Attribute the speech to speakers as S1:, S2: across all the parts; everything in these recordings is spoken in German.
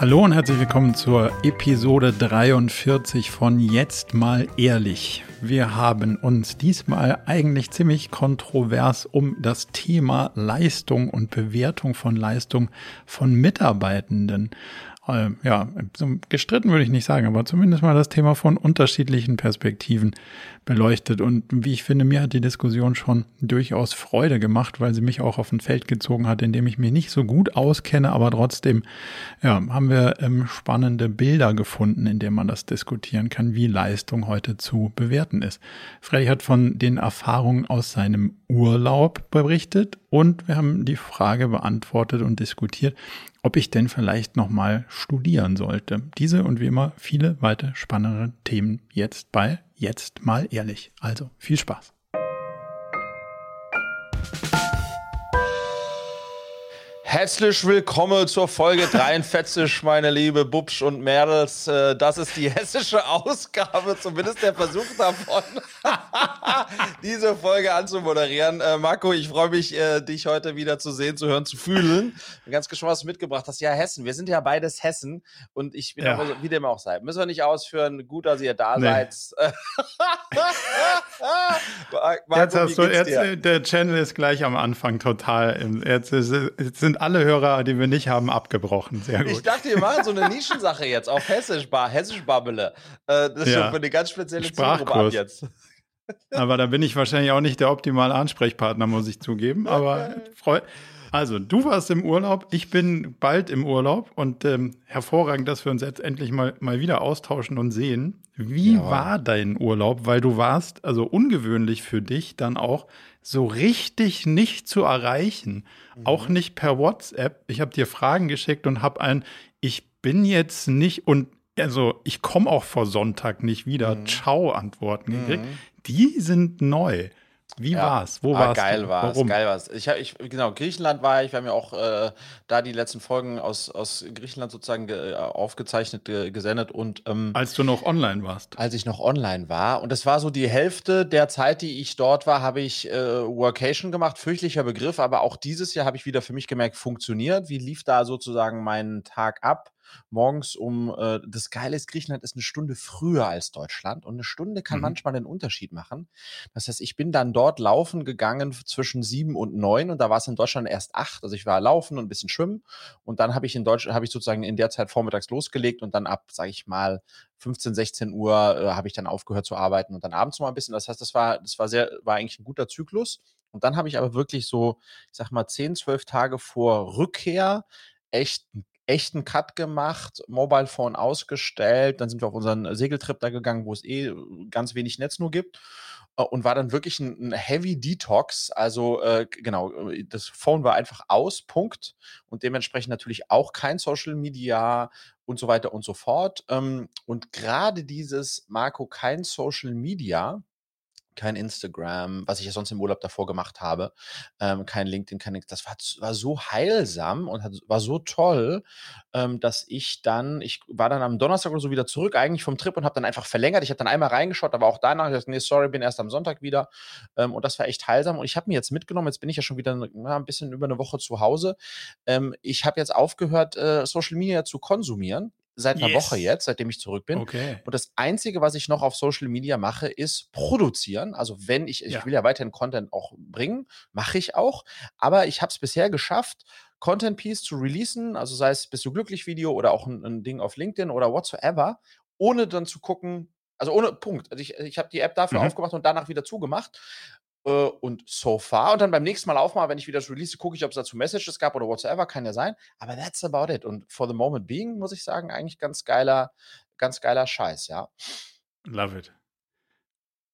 S1: Hallo und herzlich willkommen zur Episode 43 von Jetzt mal ehrlich. Wir haben uns diesmal eigentlich ziemlich kontrovers um das Thema Leistung und Bewertung von Leistung von Mitarbeitenden äh, ja, gestritten würde ich nicht sagen, aber zumindest mal das Thema von unterschiedlichen Perspektiven beleuchtet. Und wie ich finde, mir hat die Diskussion schon durchaus Freude gemacht, weil sie mich auch auf ein Feld gezogen hat, in dem ich mich nicht so gut auskenne, aber trotzdem ja, haben wir ähm, spannende Bilder gefunden, in denen man das diskutieren kann, wie Leistung heute zu bewerten ist. Freddy hat von den Erfahrungen aus seinem Urlaub berichtet und wir haben die Frage beantwortet und diskutiert, ob ich denn vielleicht nochmal studieren sollte. Diese und wie immer viele weitere spannende Themen jetzt bei Jetzt mal ehrlich. Also viel Spaß.
S2: Herzlich willkommen zur Folge 43, meine liebe Bubsch und Mädels. Äh, das ist die hessische Ausgabe, zumindest der Versuch davon, diese Folge anzumoderieren. Äh, Marco, ich freue mich, äh, dich heute wieder zu sehen, zu hören, zu fühlen. Bin ganz gespannt, was du mitgebracht hast. Ja, Hessen. Wir sind ja beides Hessen und ich bin ja. auch, wie dem auch sei. Müssen wir nicht ausführen. Gut, dass ihr da nee. seid.
S1: Marco, jetzt hast du, jetzt, der Channel ist gleich am Anfang total. Jetzt, jetzt sind alle Hörer, die wir nicht haben, abgebrochen. Sehr gut.
S2: Ich dachte, wir machen so eine Nischensache jetzt auf Hessisch, Bar, Hessisch Babbele. Äh, das ist ja. schon für eine ganz spezielle Zielgruppe ab jetzt.
S1: Aber da bin ich wahrscheinlich auch nicht der optimale Ansprechpartner, muss ich zugeben. Aber freu. Also, du warst im Urlaub, ich bin bald im Urlaub und ähm, hervorragend, dass wir uns jetzt endlich mal, mal wieder austauschen und sehen. Wie ja. war dein Urlaub? Weil du warst, also ungewöhnlich für dich, dann auch so richtig nicht zu erreichen. Mhm. Auch nicht per WhatsApp. Ich habe dir Fragen geschickt und habe ein, ich bin jetzt nicht und also ich komme auch vor Sonntag nicht wieder. Mhm. Ciao Antworten gekriegt. Mhm. Die sind neu. Wie ja. war's?
S2: Wo ah, war's? Geil war Warum? Geil war's. Ich habe ich genau Griechenland war ich. Wir haben ja auch äh, da die letzten Folgen aus, aus Griechenland sozusagen ge, aufgezeichnet, ge, gesendet und ähm,
S1: als du noch online warst.
S2: Als ich noch online war und das war so die Hälfte der Zeit, die ich dort war, habe ich äh, Workation gemacht. Fürchtlicher Begriff, aber auch dieses Jahr habe ich wieder für mich gemerkt, funktioniert. Wie lief da sozusagen mein Tag ab? Morgens um, äh, das Geile ist, Griechenland ist eine Stunde früher als Deutschland und eine Stunde kann mhm. manchmal den Unterschied machen. Das heißt, ich bin dann dort laufen gegangen zwischen sieben und neun und da war es in Deutschland erst acht. Also ich war laufen und ein bisschen schwimmen und dann habe ich in Deutschland, habe ich sozusagen in der Zeit vormittags losgelegt und dann ab, sage ich mal, 15, 16 Uhr äh, habe ich dann aufgehört zu arbeiten und dann abends noch mal ein bisschen. Das heißt, das war, das war sehr, war eigentlich ein guter Zyklus. Und dann habe ich aber wirklich so, ich sag mal, 10, 12 Tage vor Rückkehr echt echten Cut gemacht, Mobile Phone ausgestellt, dann sind wir auf unseren Segeltrip da gegangen, wo es eh ganz wenig Netz nur gibt äh, und war dann wirklich ein, ein Heavy Detox. Also äh, genau, das Phone war einfach aus, Punkt. Und dementsprechend natürlich auch kein Social Media und so weiter und so fort. Ähm, und gerade dieses Marco kein Social Media kein Instagram, was ich ja sonst im Urlaub davor gemacht habe, ähm, kein LinkedIn, kein nichts. Das war, war so heilsam und hat, war so toll, ähm, dass ich dann, ich war dann am Donnerstag oder so wieder zurück, eigentlich vom Trip und habe dann einfach verlängert. Ich habe dann einmal reingeschaut, aber auch danach, ich dachte, nee, sorry, bin erst am Sonntag wieder. Ähm, und das war echt heilsam. Und ich habe mir jetzt mitgenommen, jetzt bin ich ja schon wieder na, ein bisschen über eine Woche zu Hause. Ähm, ich habe jetzt aufgehört, äh, Social Media zu konsumieren seit einer yes. Woche jetzt, seitdem ich zurück bin. Okay. Und das Einzige, was ich noch auf Social Media mache, ist produzieren. Also wenn ich, ja. ich will ja weiterhin Content auch bringen, mache ich auch. Aber ich habe es bisher geschafft, Content Piece zu releasen, also sei es Bist du glücklich Video oder auch ein, ein Ding auf LinkedIn oder whatsoever, ohne dann zu gucken, also ohne Punkt. Also ich, ich habe die App dafür mhm. aufgemacht und danach wieder zugemacht. Äh, und so far. Und dann beim nächsten Mal aufmachen, wenn ich wieder das release, gucke ich, ob es dazu Messages gab oder whatsoever, kann ja sein. Aber that's about it. Und for the moment being, muss ich sagen, eigentlich ganz geiler, ganz geiler Scheiß, ja.
S1: Love it.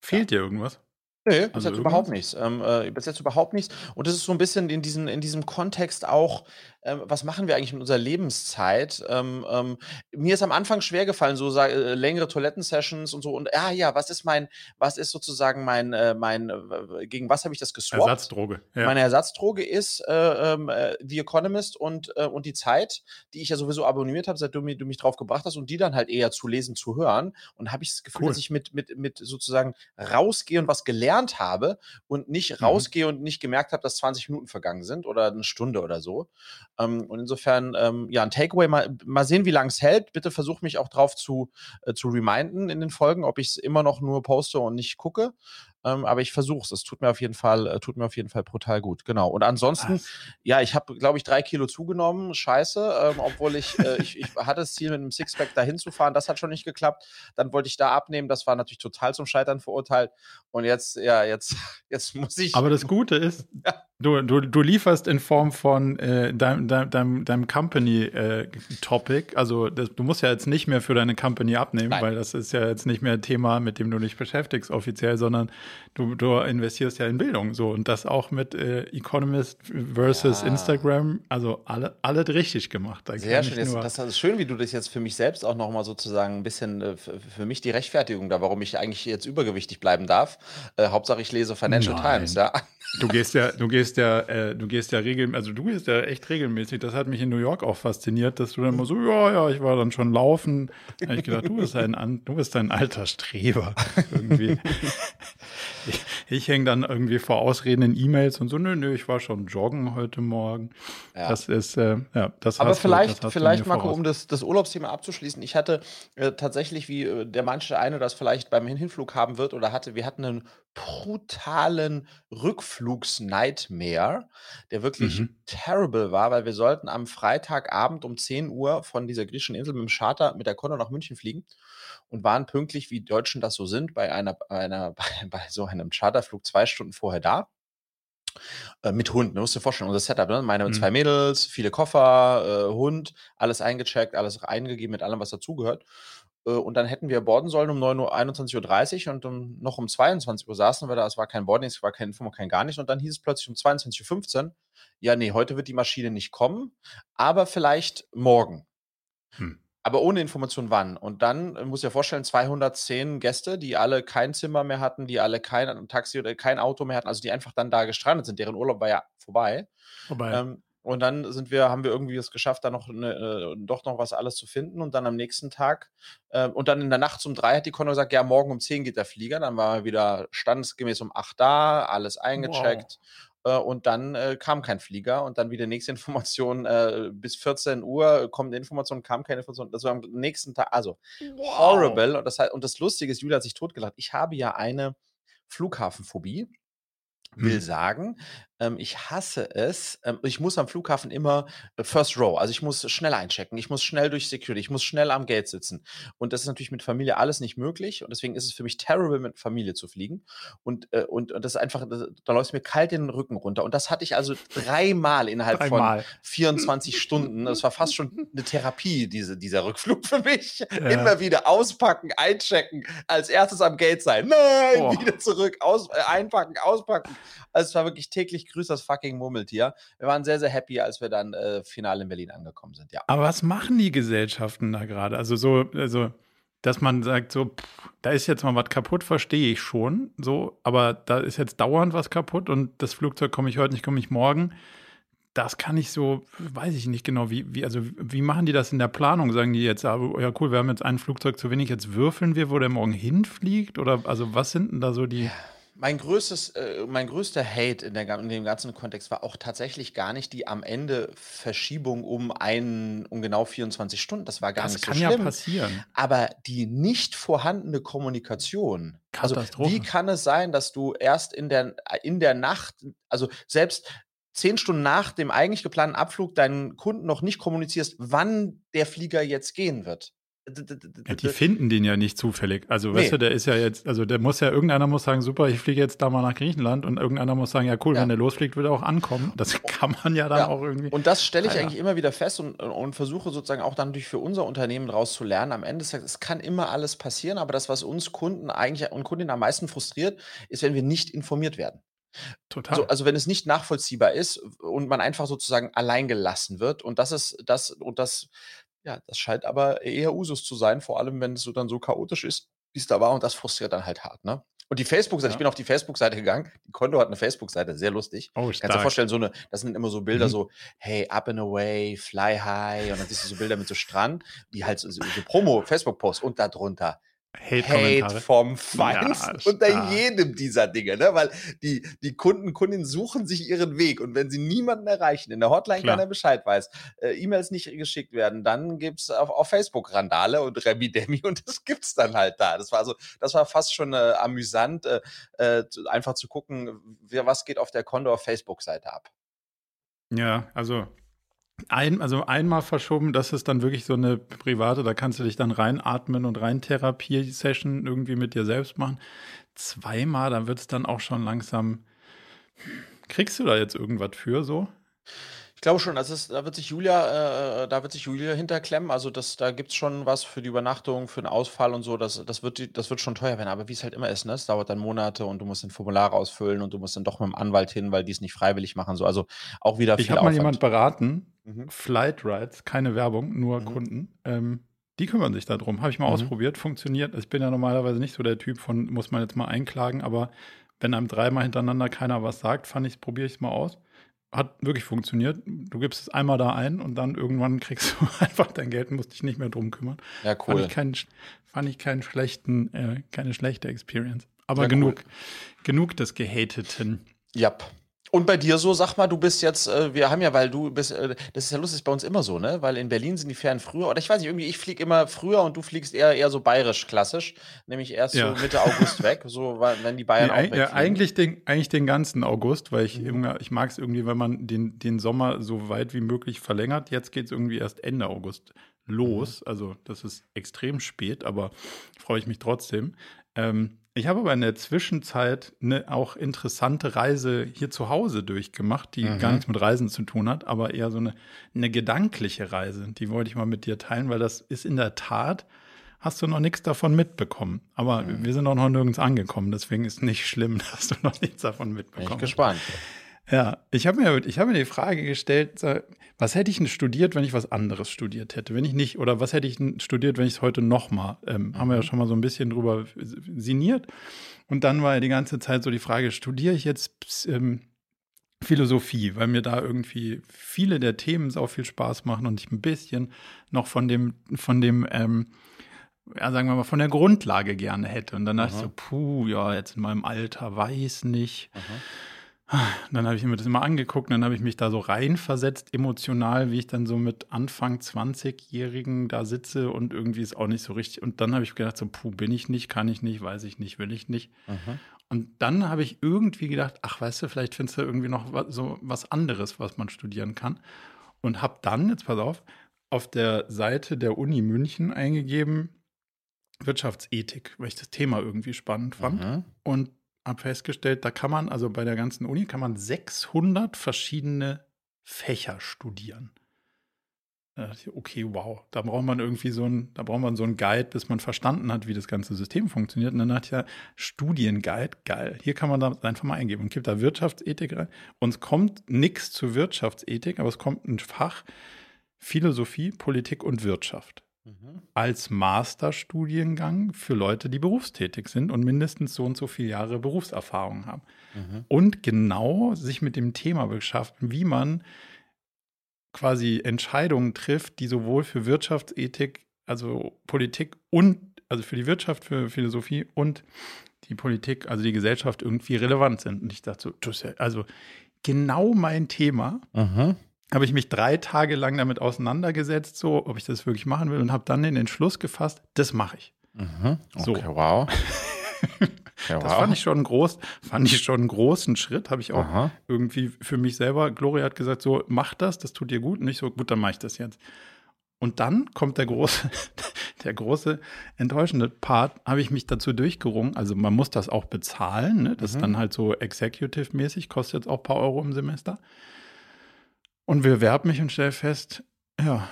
S1: Fehlt ja. dir irgendwas?
S2: Nee, bis also jetzt überhaupt nichts. Ähm, äh, bis jetzt überhaupt nichts. Und das ist so ein bisschen in, diesen, in diesem Kontext auch, ähm, was machen wir eigentlich mit unserer Lebenszeit? Ähm, ähm, mir ist am Anfang schwer gefallen, so äh, längere Toilettensessions und so. Und ah ja, was ist mein, was ist sozusagen mein, äh, mein, äh, gegen was habe ich das geswappt?
S1: Ersatzdroge.
S2: Ja. Meine Ersatzdroge ist äh, ähm, äh, The Economist und, und die Zeit, die ich ja sowieso abonniert habe, seit du, du mich drauf gebracht hast und die dann halt eher zu lesen, zu hören. Und habe ich das Gefühl, cool. dass ich mit, mit, mit sozusagen rausgehe und was gelernt habe und nicht mhm. rausgehe und nicht gemerkt habe, dass 20 Minuten vergangen sind oder eine Stunde oder so. Ähm, und insofern, ähm, ja, ein Takeaway, mal, mal sehen, wie lange es hält. Bitte versuch mich auch drauf zu, äh, zu reminden in den Folgen, ob ich es immer noch nur poste und nicht gucke. Ähm, aber ich versuche es. Es tut mir auf jeden Fall, äh, tut mir auf jeden Fall brutal gut. Genau. Und ansonsten, Was? ja, ich habe, glaube ich, drei Kilo zugenommen. Scheiße, ähm, obwohl ich, äh, ich, ich hatte das Ziel, mit einem Sixpack dahin zu fahren. Das hat schon nicht geklappt. Dann wollte ich da abnehmen. Das war natürlich total zum Scheitern verurteilt. Und jetzt, ja, jetzt, jetzt muss ich.
S1: Aber das Gute ist, ja. Du, du, du lieferst in Form von äh, deinem, deinem, deinem Company-Topic. Äh, also das, du musst ja jetzt nicht mehr für deine Company abnehmen, Nein. weil das ist ja jetzt nicht mehr ein Thema, mit dem du dich beschäftigst offiziell, sondern du, du investierst ja in Bildung. So und das auch mit äh, Economist versus ja. Instagram. Also alle, alle richtig gemacht.
S2: Da Sehr schön. Jetzt, das ist schön, wie du das jetzt für mich selbst auch nochmal sozusagen ein bisschen äh, für mich die Rechtfertigung da, warum ich eigentlich jetzt übergewichtig bleiben darf. Äh, Hauptsache ich lese Financial Nein. Times, ja.
S1: Du gehst ja, du gehst ja, äh, du gehst ja regelmäßig, also du gehst ja echt regelmäßig. Das hat mich in New York auch fasziniert, dass du dann immer so, ja, ja, ich war dann schon laufen. Da habe ich gedacht, du bist ein, du bist ein alter Streber irgendwie. ich, ich hänge dann irgendwie vor Ausreden in E-Mails und so, nö, nö, ich war schon joggen heute Morgen. Ja. Das ist, äh, ja, das
S2: Aber vielleicht, du, vielleicht, Marco, um das, das Urlaubsthema abzuschließen, ich hatte äh, tatsächlich, wie äh, der manche eine das vielleicht beim Hinflug haben wird oder hatte, wir hatten einen brutalen Rückflugs-Nightmare, der wirklich mhm. terrible war, weil wir sollten am Freitagabend um 10 Uhr von dieser griechischen Insel mit dem Charter mit der Condor nach München fliegen und waren pünktlich, wie Deutschen das so sind, bei einer, einer bei, so einem Charterflug zwei Stunden vorher da. Äh, mit Hund, ne? musst du dir vorstellen, unser Setup, ne? meine mhm. zwei Mädels, viele Koffer, äh, Hund, alles eingecheckt, alles eingegeben mit allem, was dazugehört. Äh, und dann hätten wir boarden sollen um 9 Uhr, 21.30 Uhr und um, noch um 22 Uhr saßen wir da. Es war kein Boarding, es war kein Info, kein gar nicht. Und dann hieß es plötzlich um 22.15 Uhr, ja, nee, heute wird die Maschine nicht kommen, aber vielleicht morgen. Hm. Aber ohne Information wann. Und dann äh, muss ich ja vorstellen, 210 Gäste, die alle kein Zimmer mehr hatten, die alle kein Taxi oder kein Auto mehr hatten, also die einfach dann da gestrandet sind. Deren Urlaub war ja vorbei. Vorbei. Ähm, und dann sind wir, haben wir irgendwie es geschafft, da noch eine, äh, doch noch was alles zu finden. Und dann am nächsten Tag äh, und dann in der Nacht um drei hat die Konto gesagt, ja, morgen um zehn geht der Flieger. Dann waren wir wieder standesgemäß um acht da, alles eingecheckt. Wow. Äh, und dann äh, kam kein Flieger und dann wieder nächste Information, bis 14 Uhr kommt eine Information, kam keine Information. Das war am nächsten Tag, also wow. horrible. Und das, und das Lustige ist, Julia hat sich totgelacht. Ich habe ja eine Flughafenphobie will mhm. sagen, ähm, ich hasse es. Ähm, ich muss am Flughafen immer äh, First Row. Also ich muss schnell einchecken. Ich muss schnell durch Security. Ich muss schnell am Gate sitzen. Und das ist natürlich mit Familie alles nicht möglich. Und deswegen ist es für mich terrible, mit Familie zu fliegen. Und, äh, und, und das ist einfach, da läuft mir kalt den Rücken runter. Und das hatte ich also dreimal innerhalb dreimal. von 24 Stunden. Das war fast schon eine Therapie, diese, dieser Rückflug für mich. Ja. Immer wieder auspacken, einchecken, als erstes am Gate sein. Nein, oh. wieder zurück, aus, äh, einpacken, auspacken. Also es war wirklich täglich grüßt das fucking Murmeltier. Wir waren sehr, sehr happy, als wir dann äh, final in Berlin angekommen sind, ja.
S1: Aber was machen die Gesellschaften da gerade? Also so, also dass man sagt, so, pff, da ist jetzt mal was kaputt, verstehe ich schon, so, aber da ist jetzt dauernd was kaputt und das Flugzeug komme ich heute nicht, komme ich morgen. Das kann ich so, weiß ich nicht genau, wie, wie, also wie machen die das in der Planung? Sagen die jetzt, ah, ja cool, wir haben jetzt ein Flugzeug zu wenig, jetzt würfeln wir, wo der morgen hinfliegt? Oder also was sind denn da so die.
S2: Mein größtes, äh, mein größter Hate in, der, in dem ganzen Kontext war auch tatsächlich gar nicht die am Ende Verschiebung um ein, um genau 24 Stunden. Das war gar das nicht so schlimm. Das kann ja
S1: passieren.
S2: Aber die nicht vorhandene Kommunikation. Also, wie kann es sein, dass du erst in der, in der Nacht, also selbst zehn Stunden nach dem eigentlich geplanten Abflug deinen Kunden noch nicht kommunizierst, wann der Flieger jetzt gehen wird?
S1: Ja, die finden den ja nicht zufällig. Also, nee. weißt du, der ist ja jetzt, also der muss ja, irgendeiner muss sagen, super, ich fliege jetzt da mal nach Griechenland und irgendeiner muss sagen, ja cool, ja. wenn der losfliegt, wird er auch ankommen. Das kann man ja dann ja. auch irgendwie.
S2: Und das stelle ich ah, eigentlich immer wieder fest und, und versuche sozusagen auch dann durch für unser Unternehmen rauszulernen. Am Ende sagt, es kann immer alles passieren, aber das, was uns Kunden eigentlich und Kundinnen am meisten frustriert, ist, wenn wir nicht informiert werden. Total. Also, also, wenn es nicht nachvollziehbar ist und man einfach sozusagen allein gelassen wird und das ist das und das ja, das scheint aber eher Usus zu sein, vor allem wenn es so dann so chaotisch ist, wie es da war und das frustriert dann halt hart, ne? Und die Facebook-Seite, ja. ich bin auf die Facebook-Seite gegangen. Die Konto hat eine Facebook-Seite, sehr lustig. Oh, stark. Kannst du dir vorstellen, so eine, das sind immer so Bilder, mhm. so, hey, up and away, fly high, und dann siehst du so Bilder mit so Strand, die halt so, so Promo-Facebook-Posts und darunter Hate vom Feinsten ja, unter jedem dieser Dinge, ne? Weil die, die Kunden, Kundinnen suchen sich ihren Weg und wenn sie niemanden erreichen, in der Hotline Klar. keiner Bescheid weiß, äh, E-Mails nicht geschickt werden, dann gibt es auf, auf, Facebook Randale und Remi Demi und das gibt's dann halt da. Das war also, das war fast schon äh, amüsant, äh, äh einfach zu gucken, wer, was geht auf der Condor Facebook-Seite ab.
S1: Ja, also ein, also einmal verschoben, das ist dann wirklich so eine private, da kannst du dich dann reinatmen und rein Therapie-Session irgendwie mit dir selbst machen. Zweimal, da wird es dann auch schon langsam. Kriegst du da jetzt irgendwas für so?
S2: Ich glaube schon, das ist, da wird sich Julia, äh, da wird sich Julia hinterklemmen. Also das, da gibt es schon was für die Übernachtung, für den Ausfall und so. Das, das, wird, das wird schon teuer werden. Aber wie es halt immer ist, ne? es dauert dann Monate und du musst ein Formular ausfüllen und du musst dann doch mit dem Anwalt hin, weil die es nicht freiwillig machen. So. Also auch wieder
S1: viel Ich habe mal jemand beraten, mhm. Flight Rides, keine Werbung, nur mhm. Kunden. Ähm, die kümmern sich darum. Habe ich mal mhm. ausprobiert, funktioniert. Ich bin ja normalerweise nicht so der Typ von, muss man jetzt mal einklagen, aber wenn einem dreimal hintereinander keiner was sagt, fand ich, probiere ich es mal aus hat wirklich funktioniert. Du gibst es einmal da ein und dann irgendwann kriegst du einfach dein Geld und musst dich nicht mehr drum kümmern.
S2: Ja, cool.
S1: Fand ich keinen, fand ich keinen schlechten, äh, keine schlechte Experience. Aber ja, genug, cool. genug des Gehateten.
S2: Ja. Yep. Und bei dir so, sag mal, du bist jetzt, äh, wir haben ja, weil du bist, äh, das ist ja lustig bei uns immer so, ne? Weil in Berlin sind die Ferien früher, oder ich weiß nicht, irgendwie, ich fliege immer früher und du fliegst eher, eher so bayerisch klassisch, nämlich erst ja. so Mitte August weg, so wenn die Bayern
S1: nee, auch weg. Ja, eigentlich den, eigentlich den ganzen August, weil ich, mhm. ich mag es irgendwie, wenn man den, den Sommer so weit wie möglich verlängert. Jetzt geht es irgendwie erst Ende August los. Mhm. Also das ist extrem spät, aber freue ich mich trotzdem. Ähm, ich habe aber in der Zwischenzeit eine auch interessante Reise hier zu Hause durchgemacht, die mhm. gar nichts mit Reisen zu tun hat, aber eher so eine, eine gedankliche Reise. Die wollte ich mal mit dir teilen, weil das ist in der Tat, hast du noch nichts davon mitbekommen. Aber mhm. wir sind auch noch nirgends angekommen, deswegen ist nicht schlimm, dass du noch nichts davon mitbekommen
S2: Bin ich gespannt.
S1: Ja, ich habe mir, ich hab mir die Frage gestellt, was hätte ich denn studiert, wenn ich was anderes studiert hätte? Wenn ich nicht, oder was hätte ich denn studiert, wenn ich es heute nochmal, ähm, haben wir ja mhm. schon mal so ein bisschen drüber sinniert. Und dann war ja die ganze Zeit so die Frage, studiere ich jetzt ähm, Philosophie, weil mir da irgendwie viele der Themen auch viel Spaß machen und ich ein bisschen noch von dem, von dem, ähm, ja, sagen wir mal, von der Grundlage gerne hätte. Und dann dachte ich so, puh, ja, jetzt in meinem Alter weiß nicht. Aha dann habe ich mir das immer angeguckt, dann habe ich mich da so reinversetzt, emotional, wie ich dann so mit Anfang 20-Jährigen da sitze und irgendwie ist auch nicht so richtig. Und dann habe ich gedacht, so, puh, bin ich nicht, kann ich nicht, weiß ich nicht, will ich nicht. Mhm. Und dann habe ich irgendwie gedacht, ach, weißt du, vielleicht findest du irgendwie noch was, so was anderes, was man studieren kann. Und habe dann, jetzt pass auf, auf der Seite der Uni München eingegeben, Wirtschaftsethik, weil ich das Thema irgendwie spannend fand. Mhm. Und habe festgestellt, da kann man, also bei der ganzen Uni, kann man 600 verschiedene Fächer studieren. Okay, wow, da braucht man irgendwie so ein, da braucht man so einen Guide, bis man verstanden hat, wie das ganze System funktioniert. Und dann hat ja Studienguide, geil. Hier kann man da einfach mal eingeben und gibt da Wirtschaftsethik rein. Und es kommt nichts zu Wirtschaftsethik, aber es kommt ein Fach Philosophie, Politik und Wirtschaft. Als Masterstudiengang für Leute, die berufstätig sind und mindestens so und so viele Jahre Berufserfahrung haben. Mhm. Und genau sich mit dem Thema beschäftigen, wie man quasi Entscheidungen trifft, die sowohl für Wirtschaftsethik, also Politik und, also für die Wirtschaft, für Philosophie und die Politik, also die Gesellschaft irgendwie relevant sind. Und ich dachte so, also genau mein Thema. Mhm habe ich mich drei Tage lang damit auseinandergesetzt, so, ob ich das wirklich machen will und habe dann den Entschluss gefasst, das mache ich.
S2: Mhm. Okay, so. wow.
S1: Das wow. fand ich schon groß, fand ich schon einen großen Schritt, habe ich auch Aha. irgendwie für mich selber. Gloria hat gesagt, so mach das, das tut dir gut. Und nicht so, gut, dann mache ich das jetzt. Und dann kommt der große, der große enttäuschende Part, habe ich mich dazu durchgerungen. Also man muss das auch bezahlen, ne? Das mhm. ist dann halt so executive-mäßig, kostet jetzt auch ein paar Euro im Semester. Und bewerbe mich und stelle fest, ja,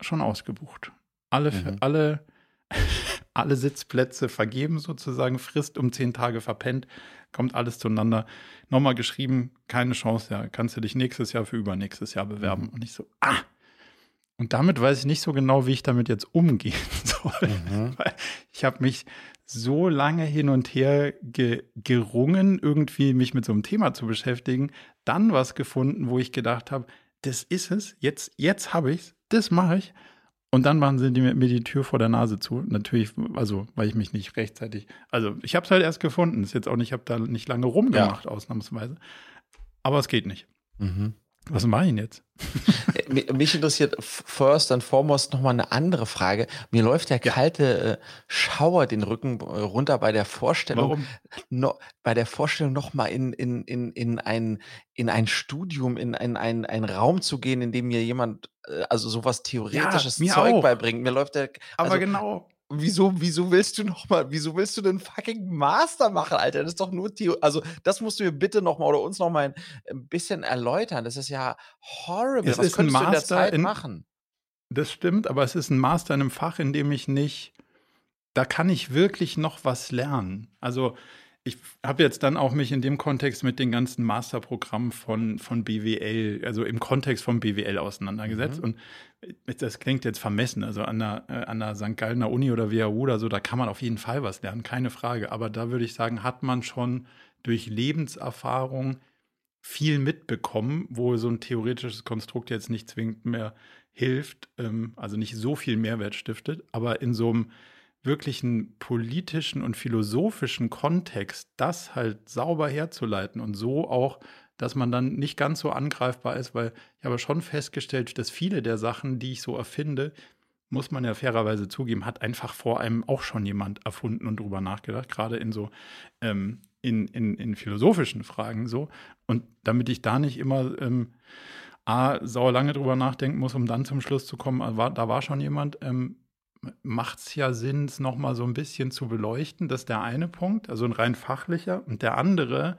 S1: schon ausgebucht. Alle, mhm. alle, alle Sitzplätze vergeben sozusagen, Frist um zehn Tage verpennt, kommt alles zueinander. Nochmal geschrieben, keine Chance, ja, kannst du dich nächstes Jahr für übernächstes Jahr bewerben. Mhm. Und ich so, ah, und damit weiß ich nicht so genau, wie ich damit jetzt umgehen soll. Mhm. Ich habe mich so lange hin und her ge gerungen, irgendwie mich mit so einem Thema zu beschäftigen, dann was gefunden, wo ich gedacht habe, das ist es, jetzt, jetzt habe ich es, das mache ich. Und dann machen sie mir die Tür vor der Nase zu. Natürlich, also, weil ich mich nicht rechtzeitig. Also, ich habe es halt erst gefunden. Ist jetzt auch nicht, ich habe da nicht lange rumgemacht, ja. ausnahmsweise. Aber es geht nicht. Mhm. Was mache ich jetzt?
S2: Mich interessiert first and foremost nochmal eine andere Frage. Mir läuft der kalte äh, Schauer den Rücken äh, runter bei der Vorstellung. Warum? No, bei der Vorstellung nochmal in, in, in, in, ein, in ein Studium, in ein, ein, ein Raum zu gehen, in dem mir jemand, äh, also sowas theoretisches ja, Zeug auch. beibringt. Mir läuft der.
S1: Also, Aber genau
S2: wieso, wieso willst du noch mal, wieso willst du den fucking Master machen, Alter? Das ist doch nur Theo. Also, das musst du mir bitte noch mal oder uns noch mal ein, ein bisschen erläutern. Das ist ja horrible.
S1: Es Was könntest du in der Zeit in, machen? Das stimmt, aber es ist ein Master in einem Fach, in dem ich nicht, da kann ich wirklich noch was lernen. Also, ich habe jetzt dann auch mich in dem Kontext mit den ganzen Masterprogrammen von, von BWL, also im Kontext von BWL auseinandergesetzt. Mhm. Und das klingt jetzt vermessen, also an der, äh, an der St. Gallener Uni oder WHU oder so, da kann man auf jeden Fall was lernen, keine Frage. Aber da würde ich sagen, hat man schon durch Lebenserfahrung viel mitbekommen, wo so ein theoretisches Konstrukt jetzt nicht zwingend mehr hilft, ähm, also nicht so viel Mehrwert stiftet, aber in so einem wirklichen politischen und philosophischen Kontext, das halt sauber herzuleiten und so auch, dass man dann nicht ganz so angreifbar ist, weil ich habe schon festgestellt, dass viele der Sachen, die ich so erfinde, muss man ja fairerweise zugeben, hat einfach vor einem auch schon jemand erfunden und drüber nachgedacht, gerade in so ähm, in, in, in philosophischen Fragen so. Und damit ich da nicht immer ähm, A, sauer lange drüber nachdenken muss, um dann zum Schluss zu kommen, äh, war, da war schon jemand, ähm, macht es ja Sinn, es nochmal so ein bisschen zu beleuchten. Das ist der eine Punkt, also ein rein fachlicher. Und der andere,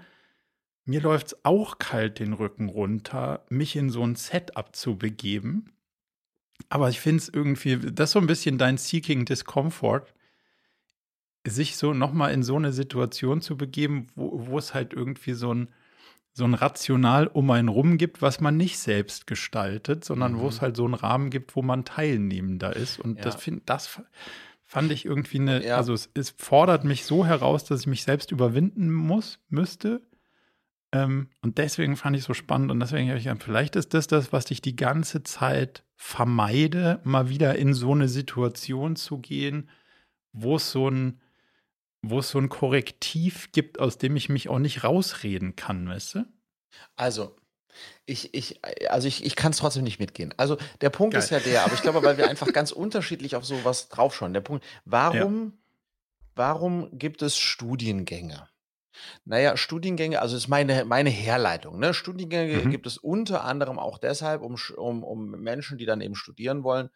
S1: mir läuft es auch kalt den Rücken runter, mich in so ein Setup zu begeben. Aber ich finde es irgendwie, das ist so ein bisschen dein Seeking Discomfort, sich so nochmal in so eine Situation zu begeben, wo, wo es halt irgendwie so ein so ein Rational um einen rum gibt, was man nicht selbst gestaltet, sondern mhm. wo es halt so einen Rahmen gibt, wo man teilnehmender ist. Und ja. das, find, das fand ich irgendwie eine, ja. also es, es, fordert mich so heraus, dass ich mich selbst überwinden muss, müsste. Ähm, und deswegen fand ich es so spannend und deswegen habe ich gedacht, vielleicht ist das das, was ich die ganze Zeit vermeide, mal wieder in so eine Situation zu gehen, wo es so ein, wo es so ein Korrektiv gibt, aus dem ich mich auch nicht rausreden kann, weißt du?
S2: Also, ich, ich, also ich, ich kann es trotzdem nicht mitgehen. Also der Punkt Geil. ist ja der, aber ich glaube, weil wir einfach ganz unterschiedlich auf sowas draufschauen. Der Punkt, warum, ja. warum gibt es Studiengänge? Naja, Studiengänge, also ist meine, meine Herleitung. Ne? Studiengänge Mhm. gibt es unter anderem auch deshalb, um, um, um Menschen, die dann eben studieren wollen,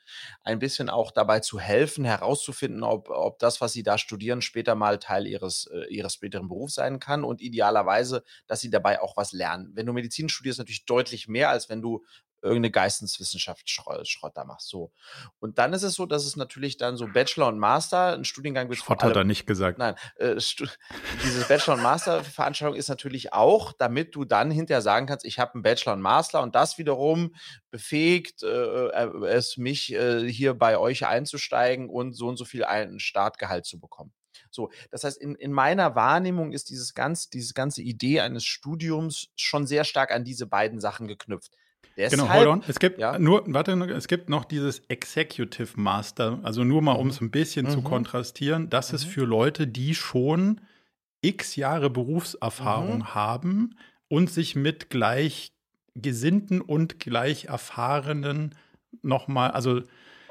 S2: ein bisschen auch dabei zu helfen, herauszufinden, ob, ob das, was sie da studieren, später mal Teil ihres, äh, ihres späteren Berufs sein kann und idealerweise, dass sie dabei auch was lernen. Wenn du Medizin studierst, natürlich deutlich mehr, als wenn du irgendeine Geisteswissenschaftsschrott da machst. So. Und dann ist es so, dass es natürlich dann so Bachelor und Master, ein Studiengang
S1: wird Schrott hat er nicht gesagt.
S2: Nein, äh, diese Bachelor und Master Veranstaltung ist natürlich auch, damit du dann hinterher sagen kannst, ich habe einen Bachelor und Master und das wiederum befähigt äh, äh, es mich äh, hier bei euch einzusteigen und so und so viel ein Startgehalt zu bekommen. So, das heißt, in, in meiner Wahrnehmung ist dieses ganz, diese ganze Idee eines Studiums schon sehr stark an diese beiden Sachen geknüpft.
S1: Deshalb, genau, hold on. Es gibt ja. nur, warte, es gibt noch dieses Executive Master, also nur mal, um es ein bisschen mhm. zu kontrastieren. Das mhm. ist für Leute, die schon x Jahre Berufserfahrung mhm. haben und sich mit gleichgesinnten und gleich erfahrenen nochmal, also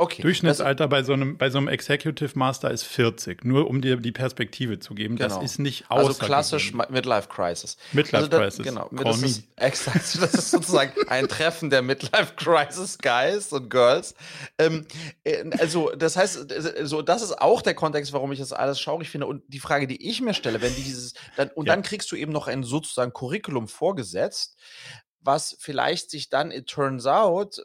S1: Okay. Durchschnittsalter bei so, einem, bei so einem Executive Master ist 40, nur um dir die Perspektive zu geben. Genau. Das ist nicht
S2: Also klassisch Midlife Crisis.
S1: Midlife also
S2: da,
S1: Crisis.
S2: Genau, das ist, exakt, das ist sozusagen ein Treffen der Midlife Crisis Guys und Girls. Ähm, äh, also, das heißt, so, das ist auch der Kontext, warum ich das alles schaurig finde. Und die Frage, die ich mir stelle, wenn dieses, dann, und ja. dann kriegst du eben noch ein sozusagen Curriculum vorgesetzt, was vielleicht sich dann, it turns out,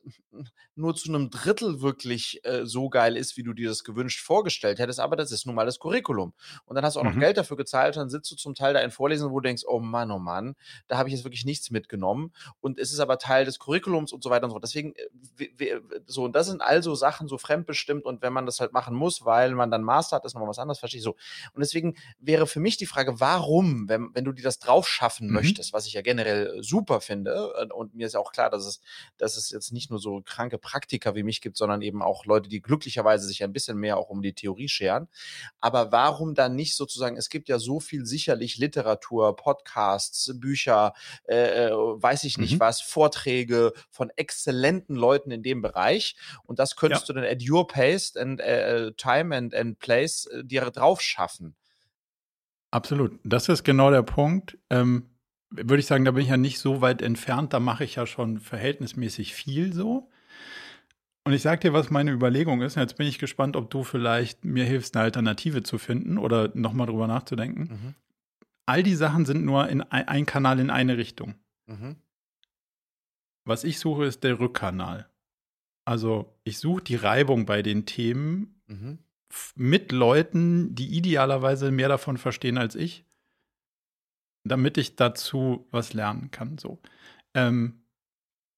S2: nur zu einem Drittel wirklich äh, so geil ist, wie du dir das gewünscht vorgestellt hättest, aber das ist nun mal das Curriculum. Und dann hast du auch mhm. noch Geld dafür gezahlt, dann sitzt du zum Teil da in Vorlesungen, wo du denkst, oh Mann, oh Mann, da habe ich jetzt wirklich nichts mitgenommen. Und es ist aber Teil des Curriculums und so weiter und so fort. Deswegen, äh, so, und das sind also Sachen so fremdbestimmt und wenn man das halt machen muss, weil man dann Master hat, ist nochmal was anderes, verstehe ich so. Und deswegen wäre für mich die Frage, warum, wenn, wenn du dir das drauf schaffen mhm. möchtest, was ich ja generell super finde, äh, und mir ist ja auch klar, dass es, dass es jetzt nicht nur so kranke Praktiker wie mich gibt, sondern eben auch Leute, die glücklicherweise sich ein bisschen mehr auch um die Theorie scheren. Aber warum dann nicht sozusagen, es gibt ja so viel sicherlich Literatur, Podcasts, Bücher, äh, äh weiß ich nicht mhm. was, Vorträge von exzellenten Leuten in dem Bereich. Und das könntest ja. du dann at your pace and uh, time and, and place uh, dir drauf schaffen.
S1: Absolut. Das ist genau der Punkt. Ähm, würde ich sagen, da bin ich ja nicht so weit entfernt. Da mache ich ja schon verhältnismäßig viel so. Und ich sage dir, was meine Überlegung ist. Jetzt bin ich gespannt, ob du vielleicht mir hilfst, eine Alternative zu finden oder nochmal drüber nachzudenken. Mhm. All die Sachen sind nur in ein, ein Kanal in eine Richtung. Mhm. Was ich suche, ist der Rückkanal. Also ich suche die Reibung bei den Themen mhm. mit Leuten, die idealerweise mehr davon verstehen als ich damit ich dazu was lernen kann. So. Ähm,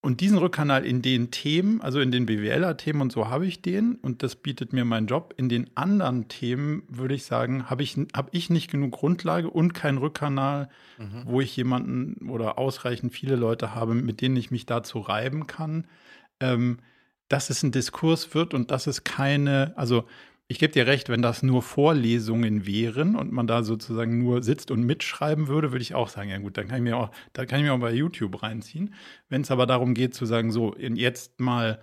S1: und diesen Rückkanal in den Themen, also in den BWLer-Themen und so habe ich den und das bietet mir mein Job. In den anderen Themen würde ich sagen, habe ich, hab ich nicht genug Grundlage und keinen Rückkanal, mhm. wo ich jemanden oder ausreichend viele Leute habe, mit denen ich mich dazu reiben kann. Ähm, dass es ein Diskurs wird und dass es keine, also ich gebe dir recht, wenn das nur Vorlesungen wären und man da sozusagen nur sitzt und mitschreiben würde, würde ich auch sagen, ja gut, dann kann ich mir auch, da kann ich mir auch bei YouTube reinziehen. Wenn es aber darum geht zu sagen, so, jetzt mal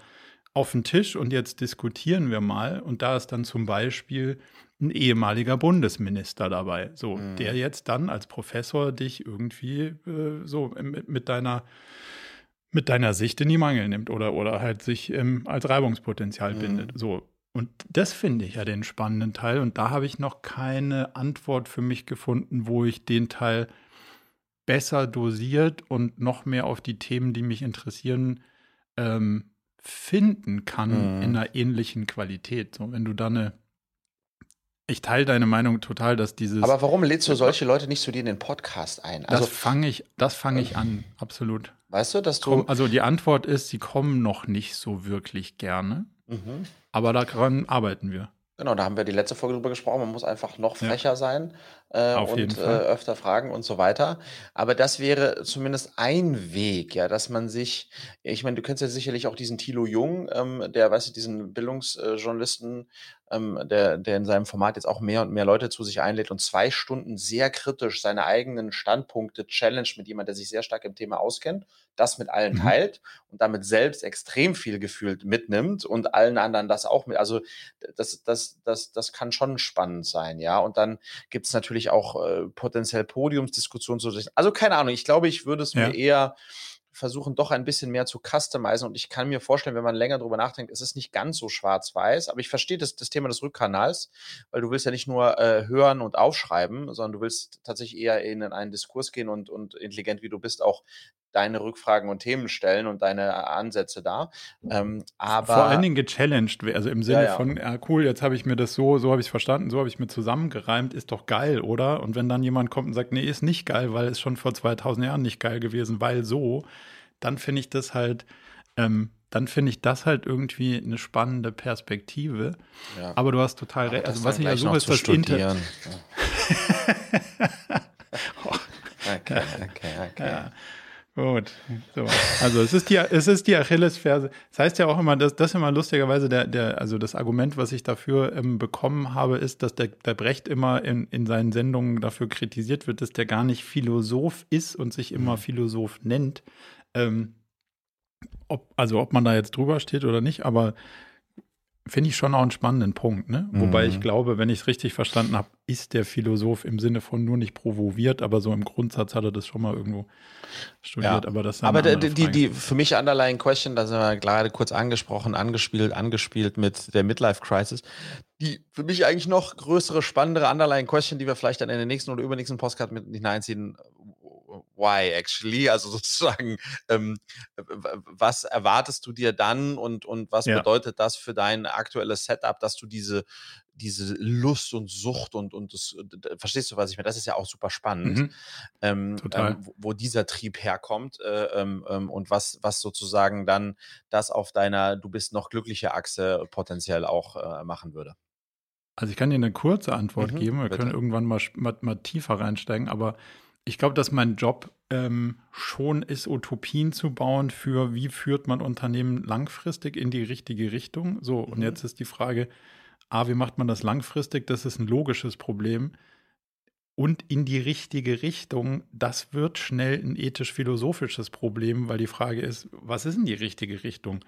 S1: auf den Tisch und jetzt diskutieren wir mal und da ist dann zum Beispiel ein ehemaliger Bundesminister dabei, so, mhm. der jetzt dann als Professor dich irgendwie äh, so mit, mit deiner mit deiner Sicht in die Mangel nimmt oder, oder halt sich ähm, als Reibungspotenzial mhm. bindet. So, und das finde ich ja den spannenden Teil. Und da habe ich noch keine Antwort für mich gefunden, wo ich den Teil besser dosiert und noch mehr auf die Themen, die mich interessieren, ähm, finden kann mhm. in einer ähnlichen Qualität. So, wenn du da eine ich teile deine Meinung total, dass dieses.
S2: Aber warum lädst du solche Leute nicht zu dir in den Podcast ein?
S1: Also, das fange ich, das fange ich an, absolut.
S2: Weißt du, dass du.
S1: Also die Antwort ist, sie kommen noch nicht so wirklich gerne. Mhm. Aber daran arbeiten wir.
S2: Genau, da haben wir die letzte Folge drüber gesprochen. Man muss einfach noch frecher ja. sein äh, und äh, öfter fragen und so weiter. Aber das wäre zumindest ein Weg, ja, dass man sich, ich meine, du kennst ja sicherlich auch diesen Thilo Jung, ähm, der, weißt du, diesen Bildungsjournalisten, ähm, der, der in seinem Format jetzt auch mehr und mehr Leute zu sich einlädt und zwei Stunden sehr kritisch seine eigenen Standpunkte challenge mit jemand, der sich sehr stark im Thema auskennt, das mit allen mhm. teilt und damit selbst extrem viel gefühlt mitnimmt und allen anderen das auch mit. Also das, das, das, das kann schon spannend sein, ja. Und dann gibt es natürlich auch äh, potenziell Podiumsdiskussionen zu. Also keine Ahnung, ich glaube, ich würde es ja. mir eher versuchen doch ein bisschen mehr zu customizen. Und ich kann mir vorstellen, wenn man länger drüber nachdenkt, ist es nicht ganz so schwarz-weiß. Aber ich verstehe das, das Thema des Rückkanals, weil du willst ja nicht nur äh, hören und aufschreiben, sondern du willst tatsächlich eher in einen Diskurs gehen und, und intelligent wie du bist auch deine Rückfragen und Themen stellen und deine Ansätze da. Ähm, aber
S1: Vor allen Dingen gechallenged, also im Sinne ja, ja. von, ja cool, jetzt habe ich mir das so, so habe ich es verstanden, so habe ich mir zusammengereimt, ist doch geil, oder? Und wenn dann jemand kommt und sagt, nee, ist nicht geil, weil es schon vor 2000 Jahren nicht geil gewesen, weil so, dann finde ich das halt, ähm, dann finde ich das halt irgendwie eine spannende Perspektive. Ja. Aber du hast total recht. Also was ich ja suche, ist das Internet. okay, okay, okay. Ja. Gut. So. Also es ist die, es ist die Achillesferse. Das heißt ja auch immer, dass das immer lustigerweise der, der, also das Argument, was ich dafür ähm, bekommen habe, ist, dass der, der Brecht immer in, in seinen Sendungen dafür kritisiert wird, dass der gar nicht Philosoph ist und sich immer mhm. Philosoph nennt. Ähm, ob, also ob man da jetzt drüber steht oder nicht, aber Finde ich schon auch einen spannenden Punkt, ne? Mhm. Wobei ich glaube, wenn ich es richtig verstanden habe, ist der Philosoph im Sinne von nur nicht provoviert, aber so im Grundsatz hat er das schon mal irgendwo studiert. Ja. Aber das
S2: aber die, die, die für mich underlying question, da sind wir gerade kurz angesprochen, angespielt, angespielt mit der Midlife Crisis. Die für mich eigentlich noch größere, spannendere underlying question, die wir vielleicht dann in den nächsten oder übernächsten Postcard mit hineinziehen why actually? Also sozusagen, ähm, was erwartest du dir dann und, und was ja. bedeutet das für dein aktuelles Setup, dass du diese, diese Lust und Sucht und, und das, verstehst du, was ich meine? Das ist ja auch super spannend, mhm. ähm, ähm, wo, wo, dieser Trieb herkommt äh, ähm, ähm, und was, was sozusagen dann das auf deiner Du bist noch glückliche Achse potenziell auch äh, machen würde.
S1: Also ich kann dir eine kurze Antwort mhm, geben, wir bitte. können irgendwann mal, mal, mal tiefer reinsteigen, aber ich glaube, dass mein Job ähm, schon ist, Utopien zu bauen für, wie führt man Unternehmen langfristig in die richtige Richtung. So, mhm. und jetzt ist die Frage, A, wie macht man das langfristig? Das ist ein logisches Problem. Und in die richtige Richtung, das wird schnell ein ethisch-philosophisches Problem, weil die Frage ist, was ist denn die richtige Richtung?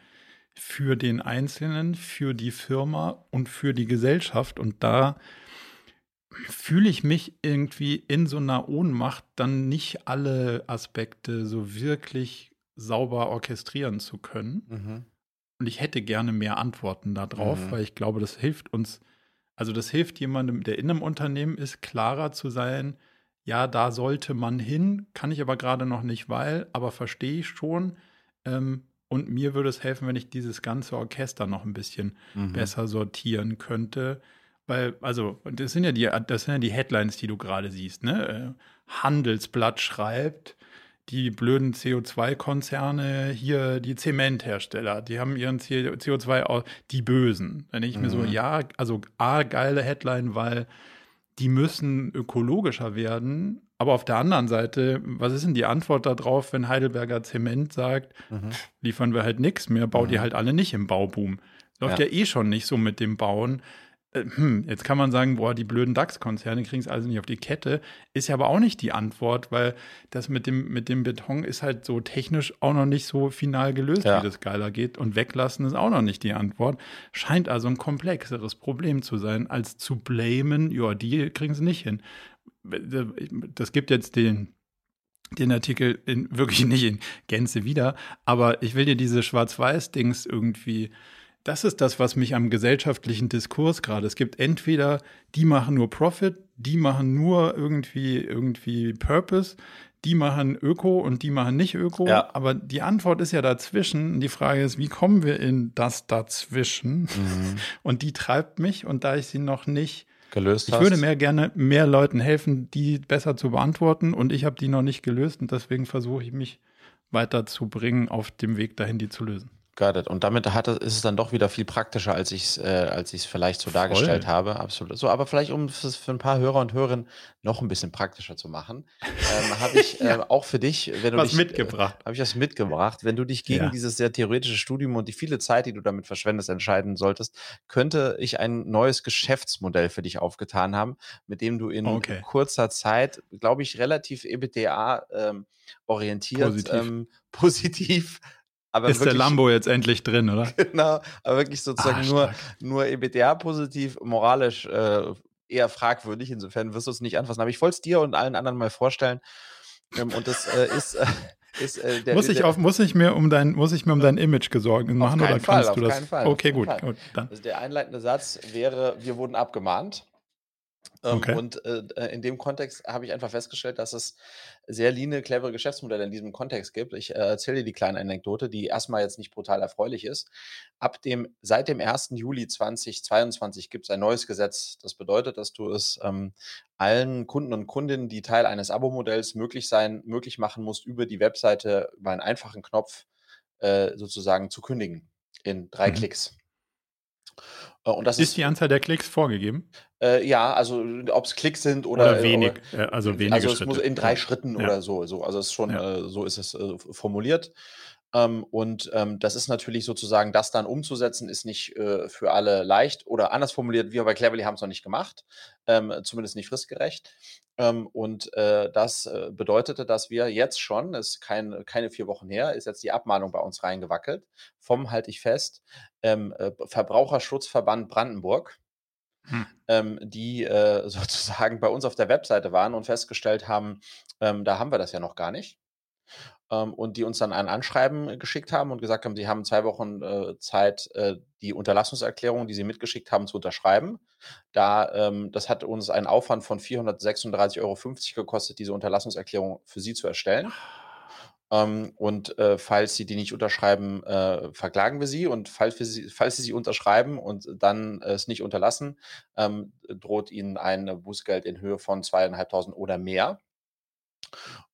S1: Für den Einzelnen, für die Firma und für die Gesellschaft. Und da fühle ich mich irgendwie in so einer Ohnmacht, dann nicht alle Aspekte so wirklich sauber orchestrieren zu können. Mhm. Und ich hätte gerne mehr Antworten darauf, mhm. weil ich glaube, das hilft uns, also das hilft jemandem, der in einem Unternehmen ist, klarer zu sein, ja, da sollte man hin, kann ich aber gerade noch nicht, weil, aber verstehe ich schon. Ähm, und mir würde es helfen, wenn ich dieses ganze Orchester noch ein bisschen mhm. besser sortieren könnte. Weil, also, das sind ja die, das sind ja die Headlines, die du gerade siehst, ne? Äh, Handelsblatt schreibt, die blöden CO2-Konzerne, hier die Zementhersteller, die haben ihren CO2, die Bösen. Dann denke ich mhm. mir so, mhm. ja, also A, geile Headline, weil die müssen ökologischer werden. Aber auf der anderen Seite, was ist denn die Antwort darauf, wenn Heidelberger Zement sagt, mhm. liefern wir halt nichts mehr, baut mhm. ihr halt alle nicht im Bauboom. Läuft ja. ja eh schon nicht so mit dem Bauen. Äh, hm, jetzt kann man sagen, boah, die blöden DAX-Konzerne kriegen es also nicht auf die Kette. Ist ja aber auch nicht die Antwort, weil das mit dem, mit dem Beton ist halt so technisch auch noch nicht so final gelöst, ja. wie das geiler geht. Und weglassen ist auch noch nicht die Antwort. Scheint also ein komplexeres Problem zu sein, als zu blamen, ja, die kriegen es nicht hin. Das gibt jetzt den, den Artikel in, wirklich nicht in Gänze wieder, aber ich will dir diese Schwarz-Weiß-Dings irgendwie das ist das, was mich am gesellschaftlichen Diskurs gerade. Es gibt entweder die machen nur Profit, die machen nur irgendwie irgendwie Purpose, die machen Öko und die machen nicht Öko. Ja. Aber die Antwort ist ja dazwischen. Die Frage ist, wie kommen wir in das dazwischen? Mhm. Und die treibt mich. Und da ich sie noch nicht
S2: gelöst
S1: ich hast. würde mehr gerne mehr Leuten helfen, die besser zu beantworten. Und ich habe die noch nicht gelöst. Und deswegen versuche ich mich weiterzubringen auf dem Weg dahin, die zu lösen.
S2: Got it. Und damit hat, ist es dann doch wieder viel praktischer, als ich es äh, als ich es vielleicht so dargestellt Voll. habe. Absolut. So, aber vielleicht, um es für ein paar Hörer und Hörerinnen noch ein bisschen praktischer zu machen, ähm, habe ich äh, auch für dich,
S1: wenn du was dich, mitgebracht,
S2: äh, habe ich das mitgebracht. Wenn du dich gegen ja. dieses sehr theoretische Studium und die viele Zeit, die du damit verschwendest, entscheiden solltest, könnte ich ein neues Geschäftsmodell für dich aufgetan haben, mit dem du in okay. kurzer Zeit, glaube ich, relativ EBITDA ähm, orientiert, positiv, ähm, positiv
S1: aber ist wirklich, der Lambo jetzt endlich drin, oder?
S2: Genau, aber wirklich sozusagen ah, nur, nur EBTA-positiv, moralisch äh, eher fragwürdig. Insofern wirst du es nicht anfassen. Aber ich wollte es dir und allen anderen mal vorstellen. Ähm, und das äh, ist. Äh, ist,
S1: äh, der, muss, ich auf, muss, ich mir um dein, muss ich mir um dein Image gesorgt machen oder
S2: Fall,
S1: kannst du das?
S2: Fall,
S1: okay, gut, gut,
S2: dann. Also der einleitende Satz wäre: Wir wurden abgemahnt. Ähm, okay. Und äh, äh, in dem Kontext habe ich einfach festgestellt, dass es sehr leane, clevere Geschäftsmodelle in diesem Kontext gibt. Ich äh, erzähle dir die kleine Anekdote, die erstmal jetzt nicht brutal erfreulich ist. Ab dem, seit dem 1. Juli 2022 gibt es ein neues Gesetz. Das bedeutet, dass du es ähm, allen Kunden und Kundinnen, die Teil eines Abo-Modells möglich sein, möglich machen musst, über die Webseite über einen einfachen Knopf äh, sozusagen zu kündigen in drei mhm. Klicks.
S1: Äh, und das ist, ist die Anzahl der Klicks vorgegeben?
S2: Äh, ja, also ob es Klicks sind oder,
S1: oder wenig, oder, also wenige also es Schritte.
S2: Muss in drei Schritten ja. oder so, so. Also es ist schon, ja. äh, so ist es äh, formuliert. Ähm, und ähm, das ist natürlich sozusagen, das dann umzusetzen, ist nicht äh, für alle leicht oder anders formuliert, wir bei Cleverly haben es noch nicht gemacht, ähm, zumindest nicht fristgerecht. Ähm, und äh, das äh, bedeutete, dass wir jetzt schon, ist kein, keine vier Wochen her, ist jetzt die Abmahnung bei uns reingewackelt, vom, halte ich fest, ähm, äh, Verbraucherschutzverband Brandenburg. Hm. Ähm, die äh, sozusagen bei uns auf der Webseite waren und festgestellt haben, da haben wir das ja noch gar nicht ähm, und die uns dann ein Anschreiben geschickt haben und gesagt haben, sie haben zwei Wochen äh, Zeit, äh, die Unterlassungserklärung, die sie mitgeschickt haben, zu unterschreiben. Da, ähm, das hat uns einen Aufwand von 436,50 Euro gekostet, diese Unterlassungserklärung für sie zu erstellen. Ähm, und äh, falls sie die nicht unterschreiben, äh, verklagen wir sie. Und falls, wir sie, falls sie sie unterschreiben und dann äh, es nicht unterlassen, ähm, droht ihnen ein Bußgeld in Höhe von zweieinhalbtausend oder mehr.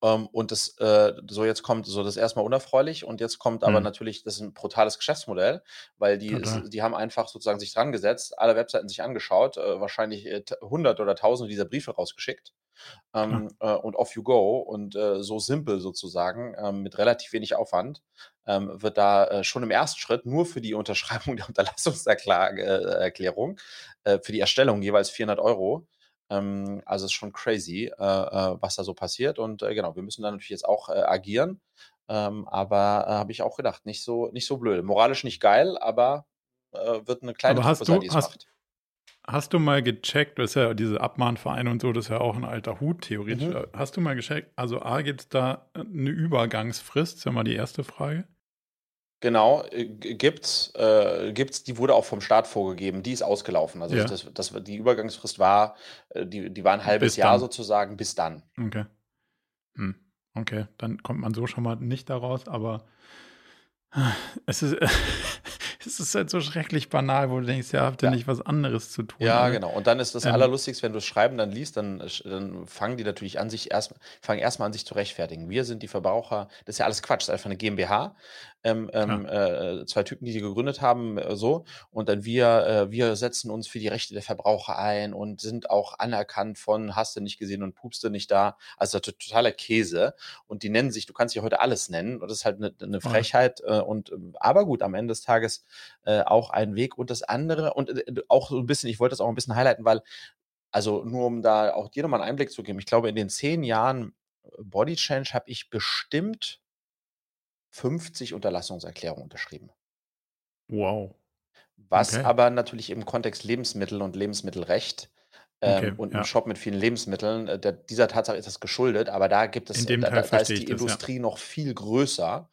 S2: Ähm, und das, äh, so jetzt kommt so das erstmal unerfreulich und jetzt kommt aber mhm. natürlich, das ist ein brutales Geschäftsmodell, weil die, ist, die haben einfach sozusagen sich dran gesetzt, alle Webseiten sich angeschaut, äh, wahrscheinlich äh, hundert oder tausende dieser Briefe rausgeschickt ähm, äh, und off you go und äh, so simpel sozusagen, ähm, mit relativ wenig Aufwand, ähm, wird da schon im ersten Schritt nur für die Unterschreibung der Unterlassungserklärung, für die Erstellung jeweils 400 Euro. Ähm, also ist schon crazy, äh, äh, was da so passiert. Und genau, wir müssen da natürlich jetzt auch agieren. Ähm, aber habe ich auch gedacht, nicht so, nicht so blöd. Moralisch nicht geil, aber wird eine kleine
S1: aber hast Truppe du, hast, macht. Hast du mal gecheckt, das ist ja diese Abmahnvereine und so, das ist ja auch ein alter Hut, theoretisch. Mhm. Hast du mal gecheckt, also A, gibt es da eine Übergangsfrist? Das ist ja mal die erste Frage.
S2: Genau, äh, gibt's, äh, gibt's, die wurde auch vom Staat vorgegeben, die ist ausgelaufen. Also ja. das, das, die Übergangsfrist war, äh, die, die war ein halbes bis Jahr dann. sozusagen, bis dann.
S1: Okay. Hm. Okay, dann kommt man so schon mal nicht daraus, aber es ist, es ist halt so schrecklich banal, wo du denkst, ja, habt ihr ja. nicht was anderes zu tun?
S2: Ja, genau. Und dann ist das ähm, Allerlustigste, wenn du das Schreiben dann liest, dann, dann fangen die natürlich an, sich erst, fangen erstmal an, sich zu rechtfertigen. Wir sind die Verbraucher, das ist ja alles Quatsch, das ist einfach eine GmbH. Ähm, ähm, äh, zwei Typen, die die gegründet haben, äh, so. Und dann wir, äh, wir setzen uns für die Rechte der Verbraucher ein und sind auch anerkannt von hast du nicht gesehen und pupst du nicht da. Also totaler Käse. Und die nennen sich, du kannst sie heute alles nennen. Und das ist halt eine, eine Frechheit. Äh, und aber gut, am Ende des Tages äh, auch ein Weg. Und das andere, und äh, auch so ein bisschen, ich wollte das auch ein bisschen highlighten, weil, also nur um da auch dir nochmal einen Einblick zu geben, ich glaube, in den zehn Jahren äh, Body Change habe ich bestimmt 50 Unterlassungserklärungen unterschrieben.
S1: Wow.
S2: Was okay. aber natürlich im Kontext Lebensmittel und Lebensmittelrecht Okay, ähm, und ja. ein Shop mit vielen Lebensmitteln. Äh, der, dieser Tatsache ist das geschuldet, aber da gibt es, da, da, da, ist die Industrie ja. noch viel größer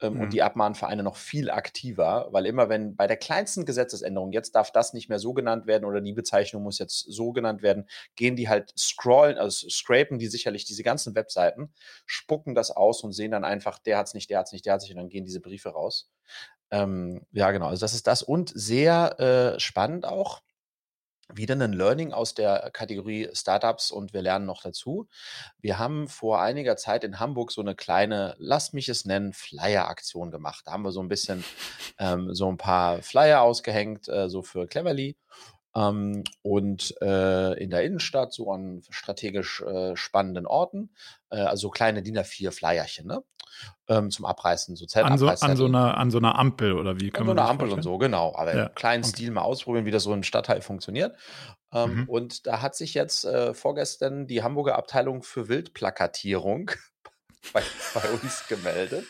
S2: ähm, mhm. und die Abmahnvereine noch viel aktiver, weil immer wenn bei der kleinsten Gesetzesänderung, jetzt darf das nicht mehr so genannt werden oder die Bezeichnung muss jetzt so genannt werden, gehen die halt scrollen, also scrapen die sicherlich diese ganzen Webseiten, spucken das aus und sehen dann einfach, der hat es nicht, der hat es nicht, der hat es nicht und dann gehen diese Briefe raus. Ähm, ja, genau, also das ist das und sehr äh, spannend auch wieder ein Learning aus der Kategorie Startups und wir lernen noch dazu. Wir haben vor einiger Zeit in Hamburg so eine kleine, lass mich es nennen, Flyer-Aktion gemacht. Da haben wir so ein bisschen ähm, so ein paar Flyer ausgehängt, äh, so für Cleverly. Ähm, und äh, in der Innenstadt, so an strategisch äh, spannenden Orten, äh, also kleine DIN A4-Flyerchen, ne? Ähm, zum Abreißen, so
S1: an so, an so, einer, an so einer Ampel oder wie
S2: kann an so einer Ampel und so, genau. Aber ja. im kleinen okay. Stil mal ausprobieren, wie das so im Stadtteil funktioniert. Ähm, mhm. Und da hat sich jetzt äh, vorgestern die Hamburger Abteilung für Wildplakatierung bei, bei uns gemeldet.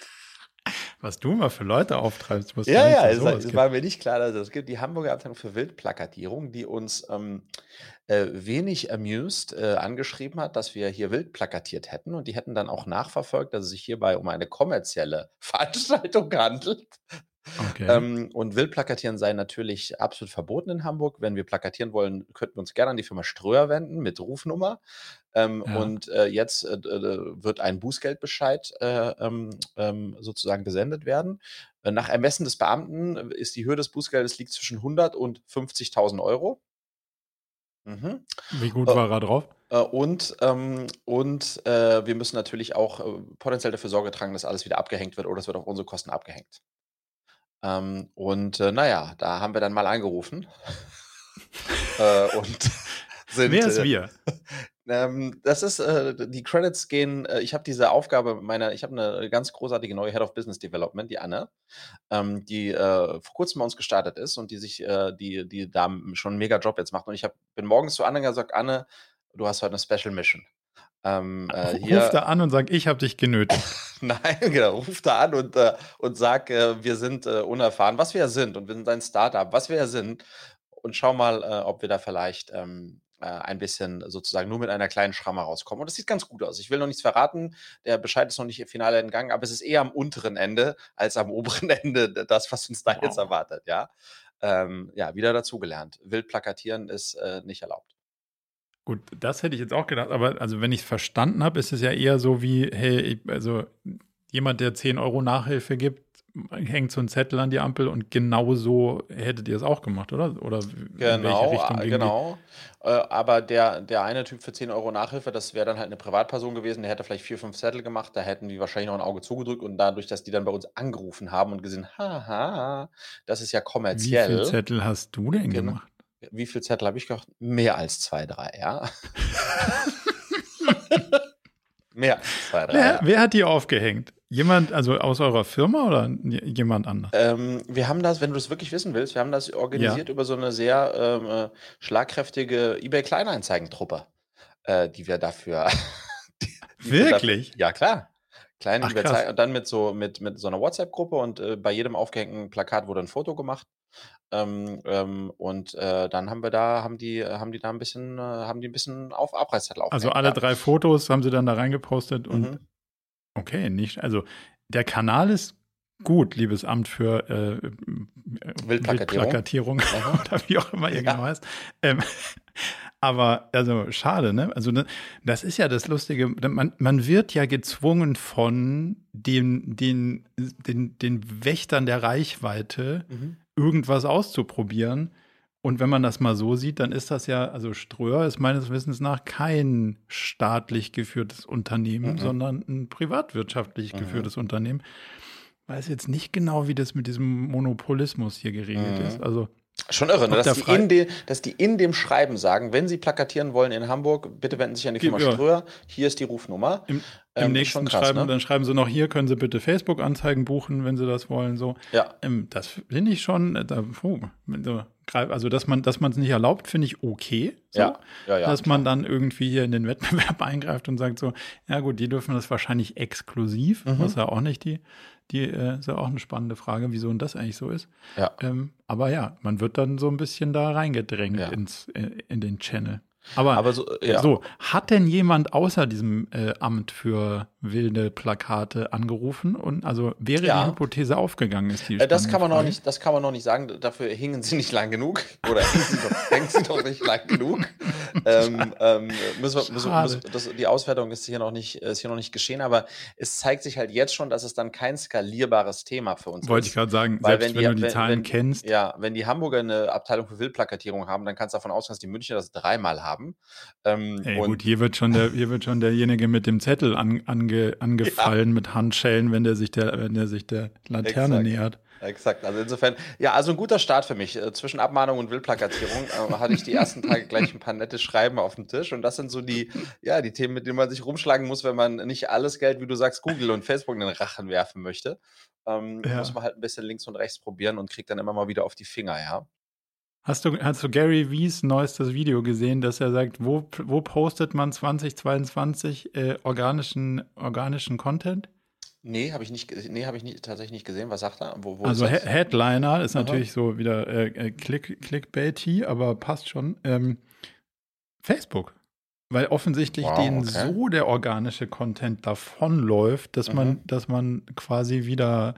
S1: Was du immer für Leute auftreibst,
S2: musst Ja, ja, es, es war mir nicht klar, dass es gibt die Hamburger Abteilung für Wildplakatierung, die uns ähm, äh, wenig amused äh, angeschrieben hat, dass wir hier wild plakatiert hätten und die hätten dann auch nachverfolgt, dass es sich hierbei um eine kommerzielle Veranstaltung handelt. Okay. Ähm, und Wildplakatieren sei natürlich absolut verboten in Hamburg. Wenn wir plakatieren wollen, könnten wir uns gerne an die Firma Ströer wenden mit Rufnummer. Ähm, ja. Und äh, jetzt äh, wird ein Bußgeldbescheid äh, ähm, ähm, sozusagen gesendet werden. Äh, nach Ermessen des Beamten ist die Höhe des Bußgeldes liegt zwischen 100 und 50.000 Euro.
S1: Mhm. Wie gut äh, war er drauf?
S2: Äh, und ähm, und äh, wir müssen natürlich auch äh, potenziell dafür Sorge tragen, dass alles wieder abgehängt wird oder es wird auf unsere Kosten abgehängt. Ähm, und äh, naja, da haben wir dann mal angerufen.
S1: äh, und sind, Wer ist äh, wir?
S2: Ähm, das ist, äh, die Credits gehen, äh, ich habe diese Aufgabe meiner, ich habe eine ganz großartige neue Head of Business Development, die Anne, ähm, die äh, vor kurzem bei uns gestartet ist und die sich, äh, die, die da schon einen mega Job jetzt macht. Und ich hab, bin morgens zu Anne gesagt, Anne, du hast heute eine Special Mission.
S1: Ähm, äh, hier, ruf da an und sag, ich habe dich genötigt.
S2: Nein, genau, ruf da an und, äh, und sag, äh, wir sind äh, unerfahren, was wir ja sind und wir sind ein Startup, was wir ja sind. Und schau mal, äh, ob wir da vielleicht ähm, äh, ein bisschen sozusagen nur mit einer kleinen Schramme rauskommen. Und das sieht ganz gut aus. Ich will noch nichts verraten, der Bescheid ist noch nicht final entgangen, aber es ist eher am unteren Ende als am oberen Ende das, was uns da wow. jetzt erwartet, ja. Ähm, ja, wieder dazugelernt. Wild plakatieren ist nicht erlaubt.
S1: Gut, das hätte ich jetzt auch gedacht, aber also wenn ich es verstanden habe, ist es ja eher so wie, hey, also jemand, der 10 Euro Nachhilfe gibt, hängt so ein Zettel an die Ampel und genau so hättet ihr es auch gemacht, oder? Oder
S2: genau, genau. Äh, aber der, der eine Typ für 10 Euro Nachhilfe, das wäre dann halt eine Privatperson gewesen, der hätte vielleicht vier, fünf Zettel gemacht, da hätten die wahrscheinlich noch ein Auge zugedrückt und dadurch, dass die dann bei uns angerufen haben und gesehen, haha, das ist ja kommerziell. Wie viele
S1: Zettel hast du denn genau. gemacht?
S2: Wie viel Zettel habe ich gemacht? Mehr als zwei, drei, ja. Mehr.
S1: Zwei, drei, wer, wer, hat die aufgehängt? Jemand, also aus eurer Firma oder jemand anders?
S2: Ähm, wir haben das, wenn du das wirklich wissen willst, wir haben das organisiert ja. über so eine sehr ähm, äh, schlagkräftige eBay Kleinanzeigentruppe, äh, die wir dafür.
S1: die, die wirklich?
S2: Dafür, ja, klar. Kleine Ach, und dann mit so mit, mit so einer WhatsApp-Gruppe und äh, bei jedem aufgehängten Plakat wurde ein Foto gemacht. Ähm, ähm, und äh, dann haben wir da, haben die, haben die da ein bisschen, äh, haben die ein bisschen auf Abreißzettel.
S1: Also alle ja. drei Fotos haben sie dann da reingepostet und mhm. okay, nicht, also der Kanal ist gut, liebes Amt für äh, Wildplakatierung, Wildplakatierung oder wie auch immer ihr ja. genau heißt. Ähm, aber also schade, ne? Also ne, das ist ja das Lustige. Man, man wird ja gezwungen von den, den, den, den Wächtern der Reichweite mhm. Irgendwas auszuprobieren. Und wenn man das mal so sieht, dann ist das ja, also Ströer ist meines Wissens nach kein staatlich geführtes Unternehmen, mhm. sondern ein privatwirtschaftlich mhm. geführtes Unternehmen. Ich weiß jetzt nicht genau, wie das mit diesem Monopolismus hier geregelt mhm. ist. Also
S2: Schon irre, ne? dass, die in de, dass die in dem Schreiben sagen, wenn sie plakatieren wollen in Hamburg, bitte wenden Sie sich an die Firma ja. Ströer, hier ist die Rufnummer.
S1: Im, im ähm, nächsten krass, Schreiben, ne? dann schreiben sie noch, hier können Sie bitte Facebook-Anzeigen buchen, wenn Sie das wollen. So.
S2: Ja.
S1: Ähm, das finde ich schon, äh, da, puh, also dass man dass es nicht erlaubt, finde ich okay. So.
S2: Ja. Ja, ja,
S1: dass man dann irgendwie hier in den Wettbewerb eingreift und sagt so, ja gut, die dürfen das wahrscheinlich exklusiv, mhm. was ja auch nicht die die äh, ist ja auch eine spannende Frage, wieso das eigentlich so ist.
S2: Ja.
S1: Ähm, aber ja, man wird dann so ein bisschen da reingedrängt ins, äh, in den Channel. Aber,
S2: Aber so, ja.
S1: so, hat denn jemand außer diesem äh, Amt für wilde Plakate angerufen? Und also wäre ja. die Hypothese aufgegangen, ist die
S2: äh, das kann man Frage. noch nicht, Das kann man noch nicht sagen. Dafür hingen sie nicht lang genug. Oder hängen sie doch, hängen sie doch nicht lang genug. ähm, ähm, müssen wir, müssen, müssen, das, die Auswertung ist hier, noch nicht, ist hier noch nicht geschehen, aber es zeigt sich halt jetzt schon, dass es dann kein skalierbares Thema für uns
S1: Wollte ist. Wollte ich gerade sagen, Weil selbst wenn, wenn die, du die Zahlen
S2: wenn,
S1: kennst.
S2: Ja, wenn die Hamburger eine Abteilung für Wildplakatierung haben, dann kannst du davon ausgehen, dass die Münchner das dreimal haben.
S1: Ähm, Ey, gut, hier wird schon der, hier wird schon derjenige mit dem Zettel an, ange, angefallen ja. mit Handschellen, wenn der sich der, wenn der sich der Laterne
S2: Exakt.
S1: nähert.
S2: Exakt. Also insofern, ja, also ein guter Start für mich. Äh, zwischen Abmahnung und Wildplakatierung äh, hatte ich die ersten Tage gleich ein paar nette Schreiben auf dem Tisch. Und das sind so die, ja, die Themen, mit denen man sich rumschlagen muss, wenn man nicht alles Geld, wie du sagst, Google und Facebook in den Rachen werfen möchte. Ähm, ja. Muss man halt ein bisschen links und rechts probieren und kriegt dann immer mal wieder auf die Finger, ja.
S1: Hast du, hast du Gary Wies neuestes Video gesehen, dass er sagt, wo, wo postet man 2022 äh, organischen, organischen Content?
S2: Nee, habe ich nicht, nee, habe ich nicht, tatsächlich nicht gesehen. Was sagt er? Wo,
S1: wo also ist Headliner ist Aha. natürlich so wieder äh, äh, Click, Clickbaity, aber passt schon. Ähm, Facebook. Weil offensichtlich wow, denen okay. so der organische Content davonläuft, dass mhm. man, dass man quasi wieder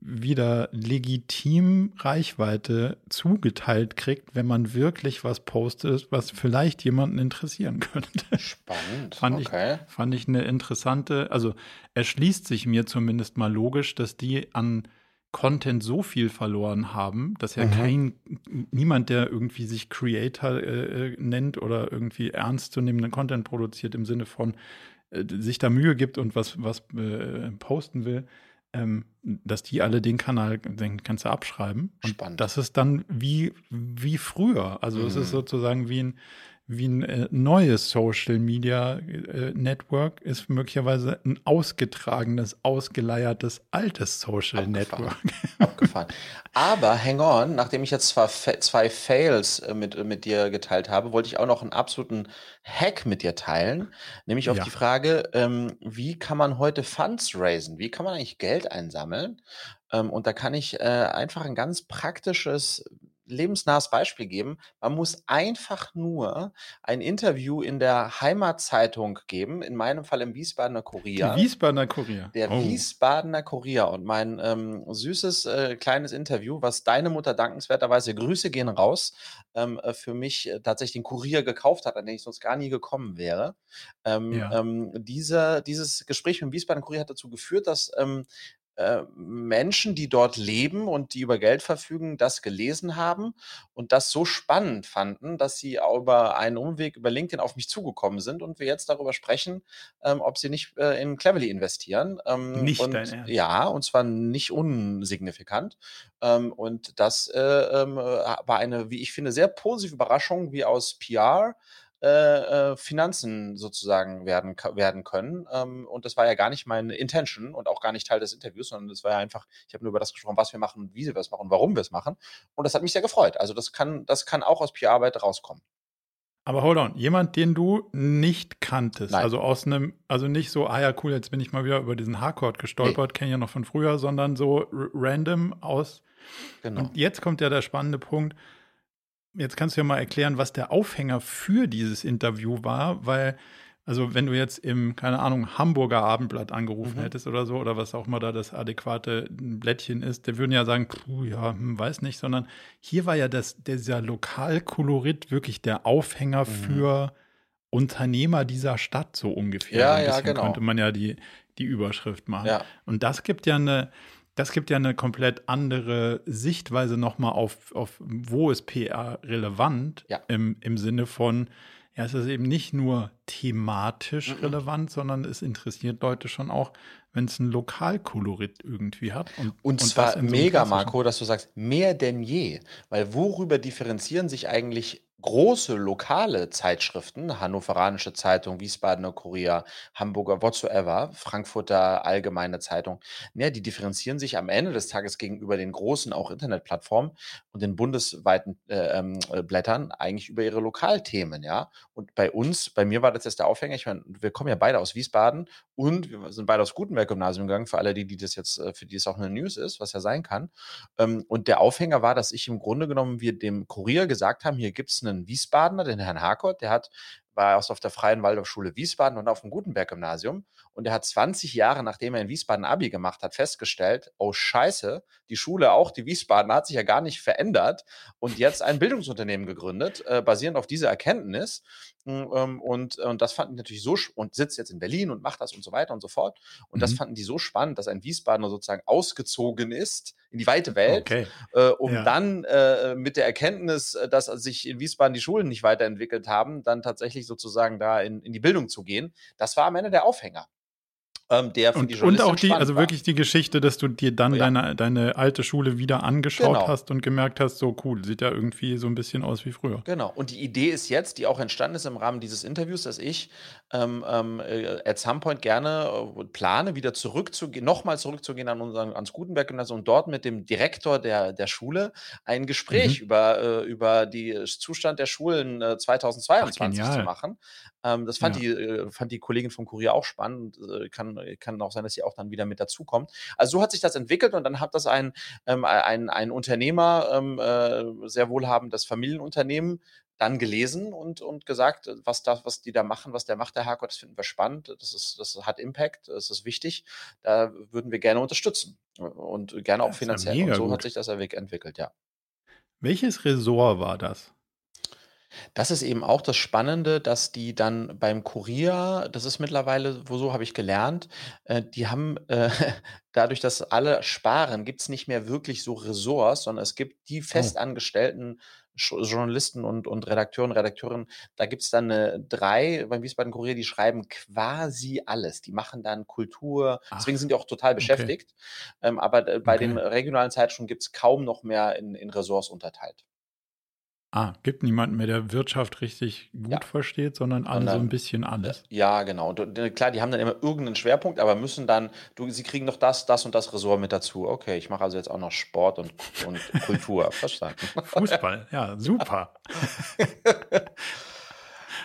S1: wieder legitim Reichweite zugeteilt kriegt, wenn man wirklich was postet, was vielleicht jemanden interessieren könnte.
S2: Spannend.
S1: fand, okay. ich, fand ich eine interessante, also erschließt sich mir zumindest mal logisch, dass die an Content so viel verloren haben, dass ja mhm. kein, niemand, der irgendwie sich Creator äh, äh nennt oder irgendwie ernstzunehmenden Content produziert im Sinne von äh, sich da Mühe gibt und was, was äh, posten will, ähm, dass die alle den Kanal, den kannst du abschreiben.
S2: Und Spannend.
S1: Das ist dann wie, wie früher. Also mhm. es ist mhm. sozusagen wie ein, wie ein äh, neues Social Media äh, Network ist möglicherweise ein ausgetragenes, ausgeleiertes altes Social Abgefahren. Network.
S2: Abgefahren. Aber hang on, nachdem ich jetzt zwar zwei Fails äh, mit, mit dir geteilt habe, wollte ich auch noch einen absoluten Hack mit dir teilen, nämlich auf ja. die Frage, ähm, wie kann man heute Funds raisen? Wie kann man eigentlich Geld einsammeln? Ähm, und da kann ich äh, einfach ein ganz praktisches lebensnahes Beispiel geben. Man muss einfach nur ein Interview in der Heimatzeitung geben, in meinem Fall im Wiesbadener Kurier.
S1: Die Wiesbadener Kurier.
S2: Der oh. Wiesbadener Kurier und mein ähm, süßes äh, kleines Interview, was deine Mutter dankenswerterweise, Grüße gehen raus, ähm, äh, für mich äh, tatsächlich den Kurier gekauft hat, an den ich sonst gar nie gekommen wäre. Ähm, ja. ähm, diese, dieses Gespräch mit dem Wiesbadener Kurier hat dazu geführt, dass ähm, äh, Menschen, die dort leben und die über Geld verfügen, das gelesen haben und das so spannend fanden, dass sie über einen Umweg über LinkedIn auf mich zugekommen sind und wir jetzt darüber sprechen, ähm, ob sie nicht äh, in Cleverly investieren.
S1: Ähm, nicht
S2: und,
S1: dein Ernst.
S2: Ja, und zwar nicht unsignifikant. Ähm, und das äh, ähm, war eine, wie ich finde, sehr positive Überraschung, wie aus PR äh, äh, Finanzen sozusagen werden, werden können. Ähm, und das war ja gar nicht meine Intention und auch gar nicht Teil des Interviews, sondern das war ja einfach, ich habe nur über das gesprochen, was wir machen, wie wir es machen, warum wir es machen. Und das hat mich sehr gefreut. Also das kann, das kann auch aus PR-Arbeit rauskommen.
S1: Aber hold on, jemand, den du nicht kanntest, Nein. also aus einem, also nicht so, ah ja, cool, jetzt bin ich mal wieder über diesen Hardcore gestolpert, nee. kenne ich ja noch von früher, sondern so random aus. Genau. Und jetzt kommt ja der spannende Punkt. Jetzt kannst du ja mal erklären, was der Aufhänger für dieses Interview war, weil also wenn du jetzt im, keine Ahnung, Hamburger Abendblatt angerufen mhm. hättest oder so, oder was auch immer da das adäquate Blättchen ist, der würden ja sagen, puh, ja, hm, weiß nicht, sondern hier war ja das, dieser Lokalkolorit wirklich der Aufhänger mhm. für Unternehmer dieser Stadt, so ungefähr.
S2: Ja, ja, genau.
S1: Könnte man ja die, die Überschrift machen. Ja. Und das gibt ja eine, das gibt ja eine komplett andere Sichtweise nochmal auf, auf, wo ist PR relevant ja. im, im Sinne von, ja, es ist eben nicht nur thematisch mhm. relevant, sondern es interessiert Leute schon auch, wenn es ein Lokalkolorit irgendwie hat.
S2: Und, und, und zwar mega, Marco, dass du sagst, mehr denn je. Weil worüber differenzieren sich eigentlich große lokale Zeitschriften, Hannoveranische Zeitung, Wiesbadener Kurier, Hamburger whatsoever, Frankfurter Allgemeine Zeitung, ja, die differenzieren sich am Ende des Tages gegenüber den großen auch Internetplattformen und den bundesweiten äh, ähm, äh, Blättern eigentlich über ihre Lokalthemen, ja. Und bei uns, bei mir war das jetzt der Aufhänger, ich meine, wir kommen ja beide aus Wiesbaden und wir sind beide aus Gutenberg-Gymnasium gegangen, für alle die, die das jetzt, äh, für die es auch eine News ist, was ja sein kann. Ähm, und der Aufhänger war, dass ich im Grunde genommen wir dem Kurier gesagt haben, hier gibt es eine einen Wiesbadener, den Herrn Harkort, der hat war erst auf der Freien Waldorfschule Wiesbaden und auf dem Gutenberg-Gymnasium. Und er hat 20 Jahre, nachdem er in Wiesbaden Abi gemacht hat, festgestellt, oh Scheiße, die Schule, auch die Wiesbaden, hat sich ja gar nicht verändert und jetzt ein Bildungsunternehmen gegründet, äh, basierend auf dieser Erkenntnis. Hm, ähm, und, und das fanden die natürlich so, und sitzt jetzt in Berlin und macht das und so weiter und so fort. Und mhm. das fanden die so spannend, dass ein Wiesbadener sozusagen ausgezogen ist in die weite Welt, okay. äh, um ja. dann äh, mit der Erkenntnis, äh, dass sich in Wiesbaden die Schulen nicht weiterentwickelt haben, dann tatsächlich sozusagen da in, in die Bildung zu gehen. Das war am Ende der Aufhänger
S1: ähm, der für und, die Und auch die, also wirklich die Geschichte, dass du dir dann oh, ja. deine, deine alte Schule wieder angeschaut genau. hast und gemerkt hast, so cool, sieht ja irgendwie so ein bisschen aus wie früher.
S2: Genau. Und die Idee ist jetzt, die auch entstanden ist im Rahmen dieses Interviews, dass ich ähm, ähm, äh, at some point gerne äh, plane, wieder zurückzugehen, nochmal zurückzugehen an unseren, ans Gutenberg-Gymnasium und dort mit dem Direktor der, der Schule ein Gespräch mhm. über, äh, über den Zustand der Schulen äh, 2022 Ach, zu machen. Ähm, das fand, ja. die, äh, fand die Kollegin vom Kurier auch spannend. Äh, kann, kann auch sein, dass sie auch dann wieder mit dazukommt. Also so hat sich das entwickelt und dann hat das ein, ähm, ein, ein Unternehmer, ähm, äh, sehr wohlhabendes Familienunternehmen, dann gelesen und, und gesagt, was, da, was die da machen, was der macht, der Herrgott, das finden wir spannend, das, ist, das hat Impact, das ist wichtig, da würden wir gerne unterstützen und gerne auch finanziell. Ja und so gut. hat sich das entwickelt, ja.
S1: Welches Ressort war das?
S2: Das ist eben auch das Spannende, dass die dann beim Kurier, das ist mittlerweile, wo so habe ich gelernt, äh, die haben äh, dadurch, dass alle sparen, gibt es nicht mehr wirklich so Ressorts, sondern es gibt die oh. festangestellten Journalisten und, und Redakteuren, Redakteurinnen, da gibt es dann eine, drei beim Wiesbaden Kurier, die schreiben quasi alles. Die machen dann Kultur, Ach, deswegen sind die auch total beschäftigt. Okay. Ähm, aber äh, bei okay. den regionalen Zeitschriften gibt es kaum noch mehr in, in Ressorts unterteilt.
S1: Ah, gibt niemanden mehr, der Wirtschaft richtig gut ja. versteht, sondern alle so ein bisschen alles.
S2: Ja, genau. Und äh, klar, die haben dann immer irgendeinen Schwerpunkt, aber müssen dann, du, sie kriegen noch das, das und das Ressort mit dazu. Okay, ich mache also jetzt auch noch Sport und, und Kultur. Verstanden.
S1: Fußball, ja, super.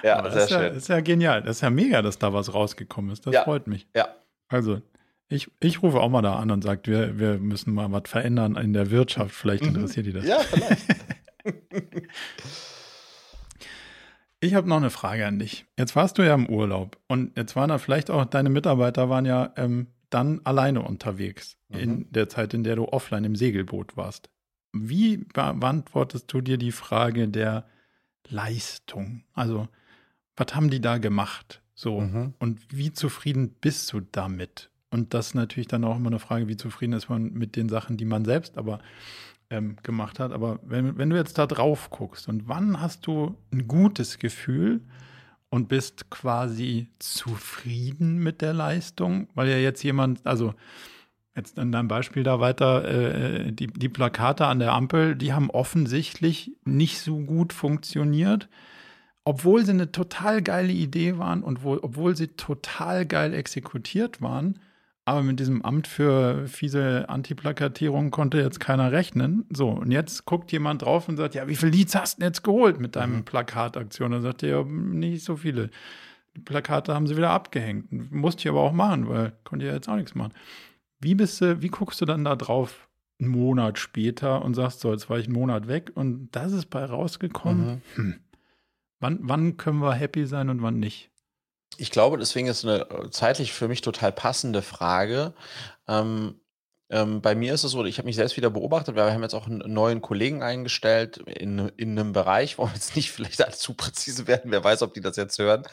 S2: ja, aber sehr
S1: ist schön. Ja, ist ja genial. Das ist ja mega, dass da was rausgekommen ist. Das
S2: ja.
S1: freut mich.
S2: Ja.
S1: Also, ich, ich rufe auch mal da an und sage, wir, wir müssen mal was verändern in der Wirtschaft. Vielleicht mhm. interessiert die das.
S2: Ja, vielleicht.
S1: Ich habe noch eine Frage an dich. Jetzt warst du ja im Urlaub und jetzt waren da vielleicht auch deine Mitarbeiter waren ja ähm, dann alleine unterwegs mhm. in der Zeit, in der du offline im Segelboot warst. Wie beantwortest du dir die Frage der Leistung? Also, was haben die da gemacht? So, mhm. und wie zufrieden bist du damit? Und das ist natürlich dann auch immer eine Frage, wie zufrieden ist man mit den Sachen, die man selbst aber ähm, gemacht hat. Aber wenn, wenn du jetzt da drauf guckst und wann hast du ein gutes Gefühl und bist quasi zufrieden mit der Leistung, weil ja jetzt jemand, also jetzt in deinem Beispiel da weiter, äh, die, die Plakate an der Ampel, die haben offensichtlich nicht so gut funktioniert. obwohl sie eine total geile Idee waren und wo, obwohl sie total geil exekutiert waren, aber mit diesem Amt für fiese Antiplakatierung konnte jetzt keiner rechnen. So, und jetzt guckt jemand drauf und sagt, ja, wie viele Leads hast du denn jetzt geholt mit deinem mhm. Plakataktion? Dann sagt er, ja, nicht so viele. Die Plakate haben sie wieder abgehängt. Musste ich aber auch machen, weil konnte ja jetzt auch nichts machen. Wie bist du, wie guckst du dann da drauf einen Monat später und sagst so, jetzt war ich einen Monat weg und das ist bei rausgekommen? Mhm. Hm. Wann, wann können wir happy sein und wann nicht?
S2: Ich glaube, deswegen ist eine äh, zeitlich für mich total passende Frage. Ähm, ähm, bei mir ist es so, ich habe mich selbst wieder beobachtet, wir haben jetzt auch einen neuen Kollegen eingestellt in, in einem Bereich, wo wir jetzt nicht vielleicht alle zu präzise werden, wer weiß, ob die das jetzt hören.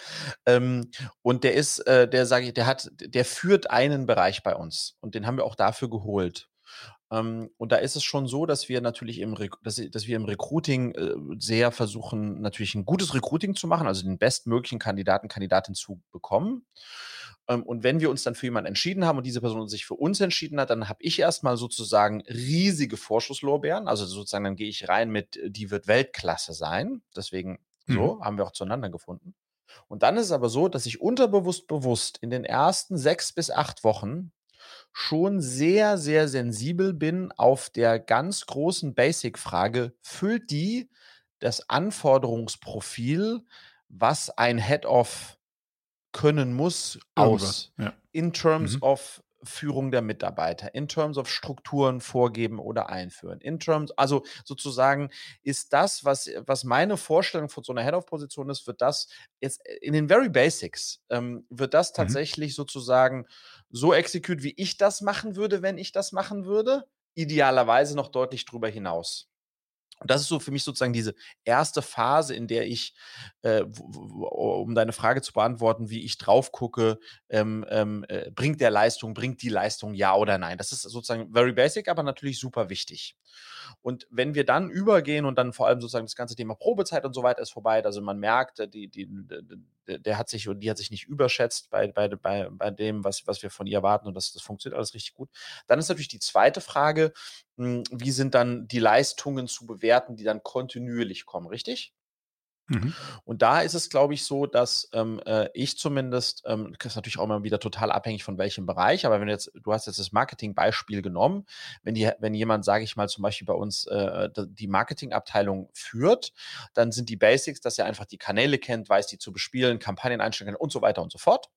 S2: Ähm, und der ist, äh, der sage ich, der hat, der führt einen Bereich bei uns und den haben wir auch dafür geholt. Ähm, und da ist es schon so, dass wir natürlich im, dass, dass wir im Recruiting äh, sehr versuchen, natürlich ein gutes Recruiting zu machen, also den bestmöglichen Kandidaten, Kandidatin zu bekommen. Ähm, und wenn wir uns dann für jemanden entschieden haben und diese Person sich für uns entschieden hat, dann habe ich erstmal sozusagen riesige Vorschusslorbeeren. Also sozusagen, dann gehe ich rein mit, die wird Weltklasse sein. Deswegen so mhm. haben wir auch zueinander gefunden. Und dann ist es aber so, dass ich unterbewusst bewusst in den ersten sechs bis acht Wochen schon sehr, sehr sensibel bin auf der ganz großen Basic-Frage, füllt die das Anforderungsprofil, was ein Head-Off können muss, aus. Ja. In terms mhm. of Führung der Mitarbeiter, in terms of Strukturen vorgeben oder einführen, in terms, also sozusagen ist das, was, was meine Vorstellung von so einer Head-of-Position ist, wird das jetzt in den very basics, ähm, wird das mhm. tatsächlich mhm. sozusagen so execute, wie ich das machen würde, wenn ich das machen würde, idealerweise noch deutlich drüber hinaus. Und das ist so für mich sozusagen diese erste Phase, in der ich, äh, um deine Frage zu beantworten, wie ich drauf gucke, ähm, ähm, äh, bringt der Leistung, bringt die Leistung ja oder nein. Das ist sozusagen very basic, aber natürlich super wichtig. Und wenn wir dann übergehen und dann vor allem sozusagen das ganze Thema Probezeit und so weiter ist vorbei, also man merkt, äh, die, die, der hat sich und die hat sich nicht überschätzt bei, bei, bei, bei dem, was, was wir von ihr erwarten und das, das funktioniert alles richtig gut. Dann ist natürlich die zweite Frage, hm, wie sind dann die Leistungen zu bewerten, die dann kontinuierlich kommen, richtig? Mhm. Und da ist es, glaube ich, so, dass ähm, äh, ich zumindest, ähm, das ist natürlich auch immer wieder total abhängig von welchem Bereich, aber wenn du jetzt, du hast jetzt das Marketing-Beispiel genommen, wenn die, wenn jemand, sage ich mal, zum Beispiel bei uns äh, die Marketingabteilung führt, dann sind die Basics, dass er einfach die Kanäle kennt, weiß die zu bespielen, Kampagnen einstellen kann und so weiter und so fort.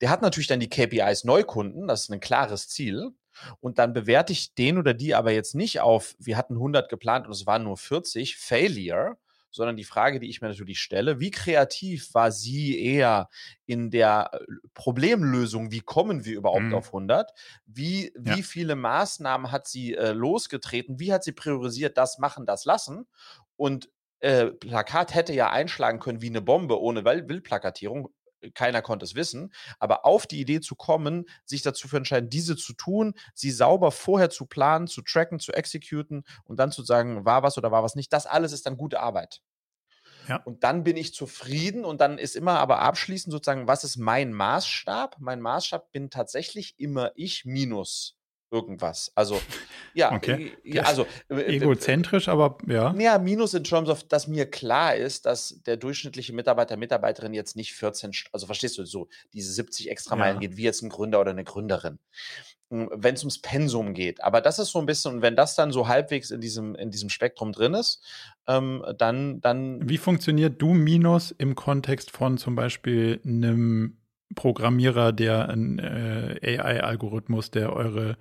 S2: Der hat natürlich dann die KPIs Neukunden, das ist ein klares Ziel. Und dann bewerte ich den oder die aber jetzt nicht auf, wir hatten 100 geplant und es waren nur 40, Failure, sondern die Frage, die ich mir natürlich stelle, wie kreativ war sie eher in der äh, Problemlösung, wie kommen wir überhaupt mhm. auf 100? Wie, wie ja. viele Maßnahmen hat sie äh, losgetreten? Wie hat sie priorisiert, das machen, das lassen? Und äh, Plakat hätte ja einschlagen können wie eine Bombe ohne Wildplakatierung keiner konnte es wissen, aber auf die Idee zu kommen, sich dazu zu entscheiden, diese zu tun, sie sauber vorher zu planen, zu tracken, zu exekuten und dann zu sagen, war was oder war was nicht, das alles ist dann gute Arbeit. Ja. Und dann bin ich zufrieden und dann ist immer aber abschließend sozusagen, was ist mein Maßstab? Mein Maßstab bin tatsächlich immer ich minus irgendwas. Also, ja,
S1: okay. ja also äh, egozentrisch, aber ja.
S2: Ja, minus in terms of, dass mir klar ist, dass der durchschnittliche Mitarbeiter, Mitarbeiterin jetzt nicht 14, also verstehst du, so diese 70 extra Meilen ja. geht, wie jetzt ein Gründer oder eine Gründerin. Hm, wenn es ums Pensum geht. Aber das ist so ein bisschen, und wenn das dann so halbwegs in diesem, in diesem Spektrum drin ist, ähm, dann, dann.
S1: Wie funktioniert du Minus im Kontext von zum Beispiel einem Programmierer, der ein äh, AI-Algorithmus, der eure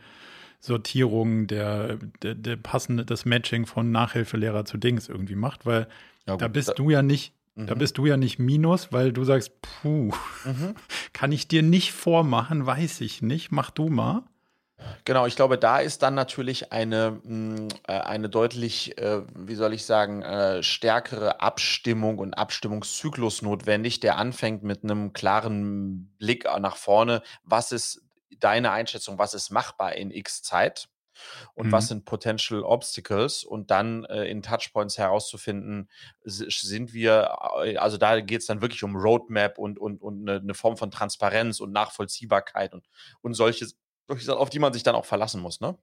S1: Sortierung, der, der, der passende, das Matching von Nachhilfelehrer zu Dings irgendwie macht, weil ja, da bist da, du ja nicht, mhm. da bist du ja nicht Minus, weil du sagst, puh, mhm. kann ich dir nicht vormachen, weiß ich nicht, mach du mal.
S2: Genau, ich glaube, da ist dann natürlich eine, hm, äh, eine deutlich, äh, wie soll ich sagen, äh, stärkere Abstimmung und Abstimmungszyklus notwendig, der anfängt mit einem klaren Blick nach vorne. Was ist deine Einschätzung? Was ist machbar in X Zeit? Und mhm. was sind Potential Obstacles? Und dann äh, in Touchpoints herauszufinden, sind wir, also da geht es dann wirklich um Roadmap und, und, und eine, eine Form von Transparenz und Nachvollziehbarkeit und, und auf die man sich dann auch verlassen muss, ne?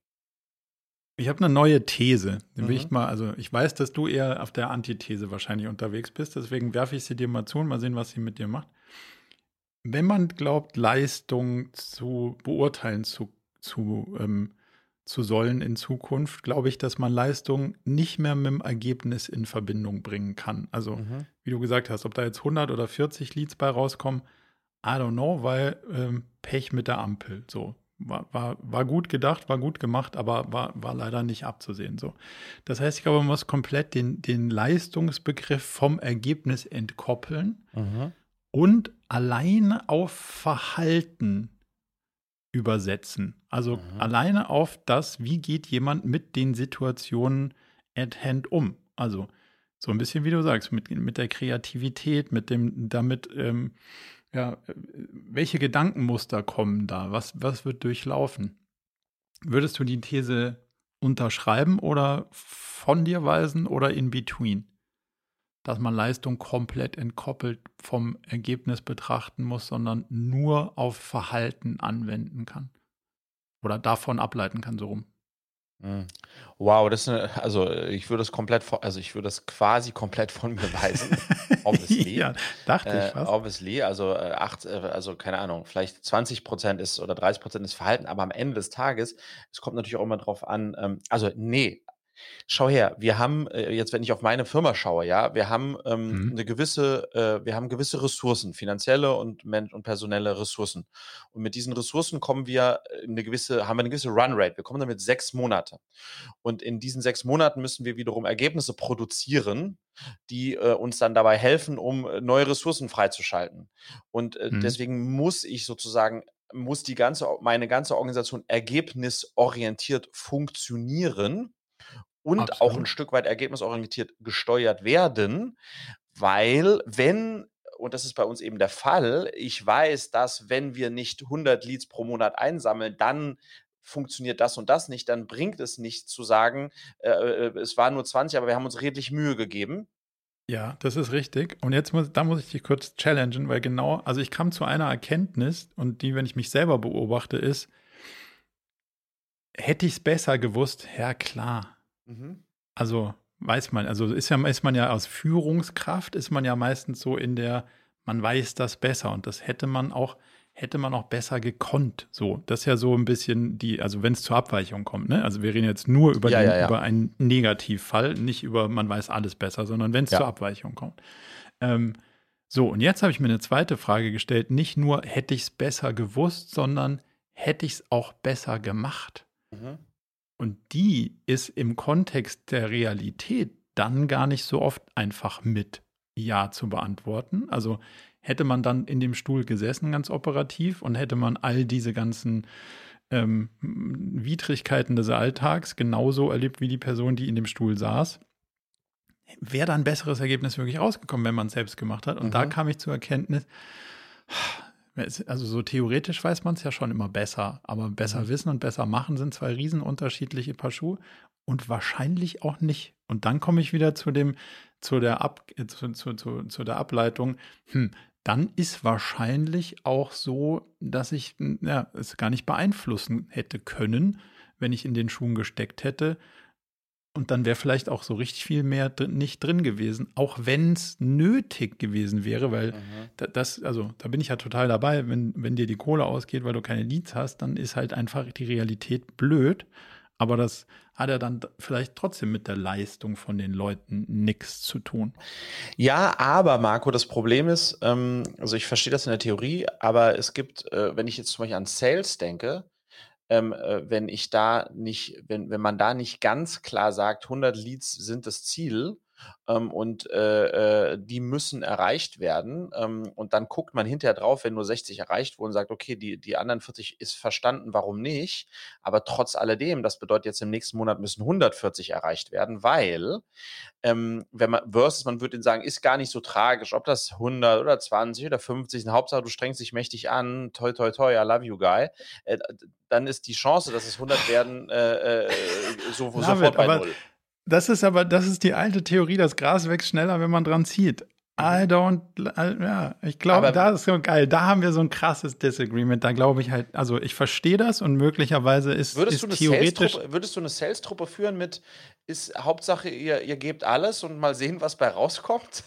S1: Ich habe eine neue These. Mhm. Ich mal, also ich weiß, dass du eher auf der Antithese wahrscheinlich unterwegs bist, deswegen werfe ich sie dir mal zu und mal sehen, was sie mit dir macht. Wenn man glaubt, Leistung zu beurteilen zu, zu, ähm, zu sollen in Zukunft, glaube ich, dass man Leistung nicht mehr mit dem Ergebnis in Verbindung bringen kann. Also, mhm. wie du gesagt hast, ob da jetzt 100 oder 40 Leads bei rauskommen, I don't know, weil ähm, Pech mit der Ampel. So, war, war, war gut gedacht, war gut gemacht, aber war, war leider nicht abzusehen. So. Das heißt, ich glaube, man muss komplett den, den Leistungsbegriff vom Ergebnis entkoppeln mhm. und alleine auf Verhalten übersetzen. Also mhm. alleine auf das, wie geht jemand mit den Situationen at hand um. Also so ein bisschen, wie du sagst, mit, mit der Kreativität, mit dem, damit ähm, ja, äh, welche Gedankenmuster kommen da? Was, was wird durchlaufen? Würdest du die These unterschreiben oder von dir weisen oder in between? Dass man Leistung komplett entkoppelt vom Ergebnis betrachten muss, sondern nur auf Verhalten anwenden kann. Oder davon ableiten kann, so rum.
S2: Mhm. Wow, das ist eine, also ich würde es komplett, also ich würde es quasi komplett von mir weisen.
S1: obviously. ja, dachte ich
S2: äh, fast. Obviously, also äh, acht, äh, also keine Ahnung, vielleicht 20 Prozent ist oder 30 Prozent ist Verhalten, aber am Ende des Tages, es kommt natürlich auch immer drauf an, ähm, also nee, Schau her, wir haben, äh, jetzt wenn ich auf meine Firma schaue, ja, wir haben ähm, mhm. eine gewisse, äh, wir haben gewisse Ressourcen, finanzielle und, und personelle Ressourcen. Und mit diesen Ressourcen kommen wir eine gewisse, haben wir eine gewisse Runrate. Wir kommen damit sechs Monate. Und in diesen sechs Monaten müssen wir wiederum Ergebnisse produzieren, die äh, uns dann dabei helfen, um äh, neue Ressourcen freizuschalten. Und äh, mhm. deswegen muss ich sozusagen muss die ganze, meine ganze Organisation ergebnisorientiert funktionieren und Absolut. auch ein Stück weit ergebnisorientiert gesteuert werden, weil wenn und das ist bei uns eben der Fall. Ich weiß, dass wenn wir nicht 100 Leads pro Monat einsammeln, dann funktioniert das und das nicht, dann bringt es nicht zu sagen, äh, äh es waren nur 20, aber wir haben uns redlich Mühe gegeben.
S1: Ja, das ist richtig. Und jetzt muss, da muss ich dich kurz challengen, weil genau, also ich kam zu einer Erkenntnis und die, wenn ich mich selber beobachte, ist, hätte ich es besser gewusst, ja klar, Mhm. Also weiß man, also ist ja ist man ja aus Führungskraft, ist man ja meistens so in der, man weiß das besser und das hätte man auch, hätte man auch besser gekonnt. So, das ist ja so ein bisschen die, also wenn es zur Abweichung kommt, ne? Also wir reden jetzt nur über, ja, den, ja, ja. über einen Negativfall, nicht über man weiß alles besser, sondern wenn es zur Abweichung kommt. Ähm, so, und jetzt habe ich mir eine zweite Frage gestellt. Nicht nur hätte ich es besser gewusst, sondern hätte ich es auch besser gemacht. Mhm. Und die ist im Kontext der Realität dann gar nicht so oft einfach mit Ja zu beantworten. Also hätte man dann in dem Stuhl gesessen, ganz operativ, und hätte man all diese ganzen ähm, Widrigkeiten des Alltags genauso erlebt wie die Person, die in dem Stuhl saß, wäre da ein besseres Ergebnis wirklich rausgekommen, wenn man es selbst gemacht hat. Und mhm. da kam ich zur Erkenntnis, also so theoretisch weiß man es ja schon immer besser, aber besser mhm. wissen und besser machen sind zwei riesen unterschiedliche Paar Schuhe und wahrscheinlich auch nicht. Und dann komme ich wieder zu dem, zu der, Ab, äh, zu, zu, zu, zu der Ableitung, hm, dann ist wahrscheinlich auch so, dass ich ja, es gar nicht beeinflussen hätte können, wenn ich in den Schuhen gesteckt hätte, und dann wäre vielleicht auch so richtig viel mehr drin, nicht drin gewesen, auch wenn es nötig gewesen wäre, weil mhm. das, also da bin ich ja total dabei, wenn, wenn dir die Kohle ausgeht, weil du keine Leads hast, dann ist halt einfach die Realität blöd. Aber das hat ja dann vielleicht trotzdem mit der Leistung von den Leuten nichts zu tun.
S2: Ja, aber Marco, das Problem ist, ähm, also ich verstehe das in der Theorie, aber es gibt, äh, wenn ich jetzt zum Beispiel an Sales denke, ähm, äh, wenn ich da nicht, wenn, wenn man da nicht ganz klar sagt, 100 Leads sind das Ziel, ähm, und äh, äh, die müssen erreicht werden. Ähm, und dann guckt man hinterher drauf, wenn nur 60 erreicht wurden, sagt, okay, die, die anderen 40 ist verstanden, warum nicht. Aber trotz alledem, das bedeutet jetzt im nächsten Monat müssen 140 erreicht werden, weil ähm, wenn man versus man würde sagen, ist gar nicht so tragisch, ob das 100 oder 20 oder 50 ist. Hauptsache, du strengst dich mächtig an, toi, toi, toi, I love you, guy. Äh, dann ist die Chance, dass es 100 werden, äh, äh, so, sofort bei null.
S1: Das ist aber, das ist die alte Theorie, das Gras wächst schneller, wenn man dran zieht. I don't, ja, ich glaube, da ist so geil. Da haben wir so ein krasses Disagreement. Da glaube ich halt, also ich verstehe das und möglicherweise ist,
S2: würdest
S1: ist
S2: theoretisch. Würdest du eine Sales-Truppe führen mit, ist Hauptsache, ihr, ihr gebt alles und mal sehen, was bei rauskommt?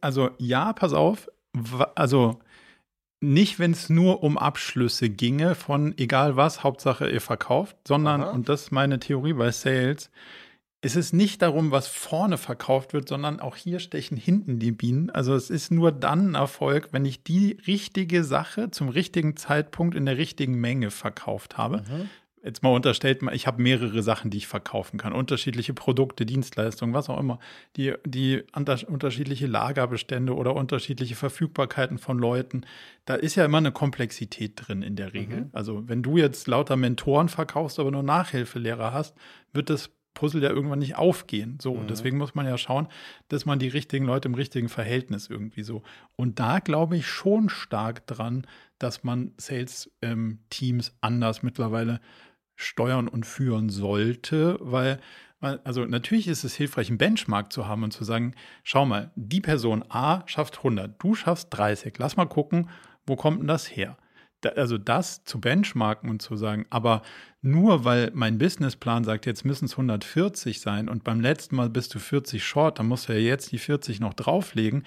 S1: Also ja, pass auf. Also nicht, wenn es nur um Abschlüsse ginge von egal was, Hauptsache ihr verkauft, sondern, Aha. und das ist meine Theorie bei Sales, es ist nicht darum, was vorne verkauft wird, sondern auch hier stechen hinten die Bienen. Also es ist nur dann ein Erfolg, wenn ich die richtige Sache zum richtigen Zeitpunkt in der richtigen Menge verkauft habe. Mhm. Jetzt mal unterstellt, ich habe mehrere Sachen, die ich verkaufen kann. Unterschiedliche Produkte, Dienstleistungen, was auch immer. Die, die unterschiedliche Lagerbestände oder unterschiedliche Verfügbarkeiten von Leuten. Da ist ja immer eine Komplexität drin in der Regel. Mhm. Also wenn du jetzt lauter Mentoren verkaufst, aber nur Nachhilfelehrer hast, wird das Puzzle ja irgendwann nicht aufgehen. So, mhm. und deswegen muss man ja schauen, dass man die richtigen Leute im richtigen Verhältnis irgendwie so. Und da glaube ich schon stark dran, dass man Sales-Teams ähm, anders mittlerweile steuern und führen sollte, weil also natürlich ist es hilfreich, einen Benchmark zu haben und zu sagen, schau mal, die Person A schafft 100, du schaffst 30, lass mal gucken, wo kommt denn das her? also das zu benchmarken und zu sagen, aber nur weil mein Businessplan sagt, jetzt müssen es 140 sein und beim letzten Mal bist du 40 short, dann musst du ja jetzt die 40 noch drauflegen.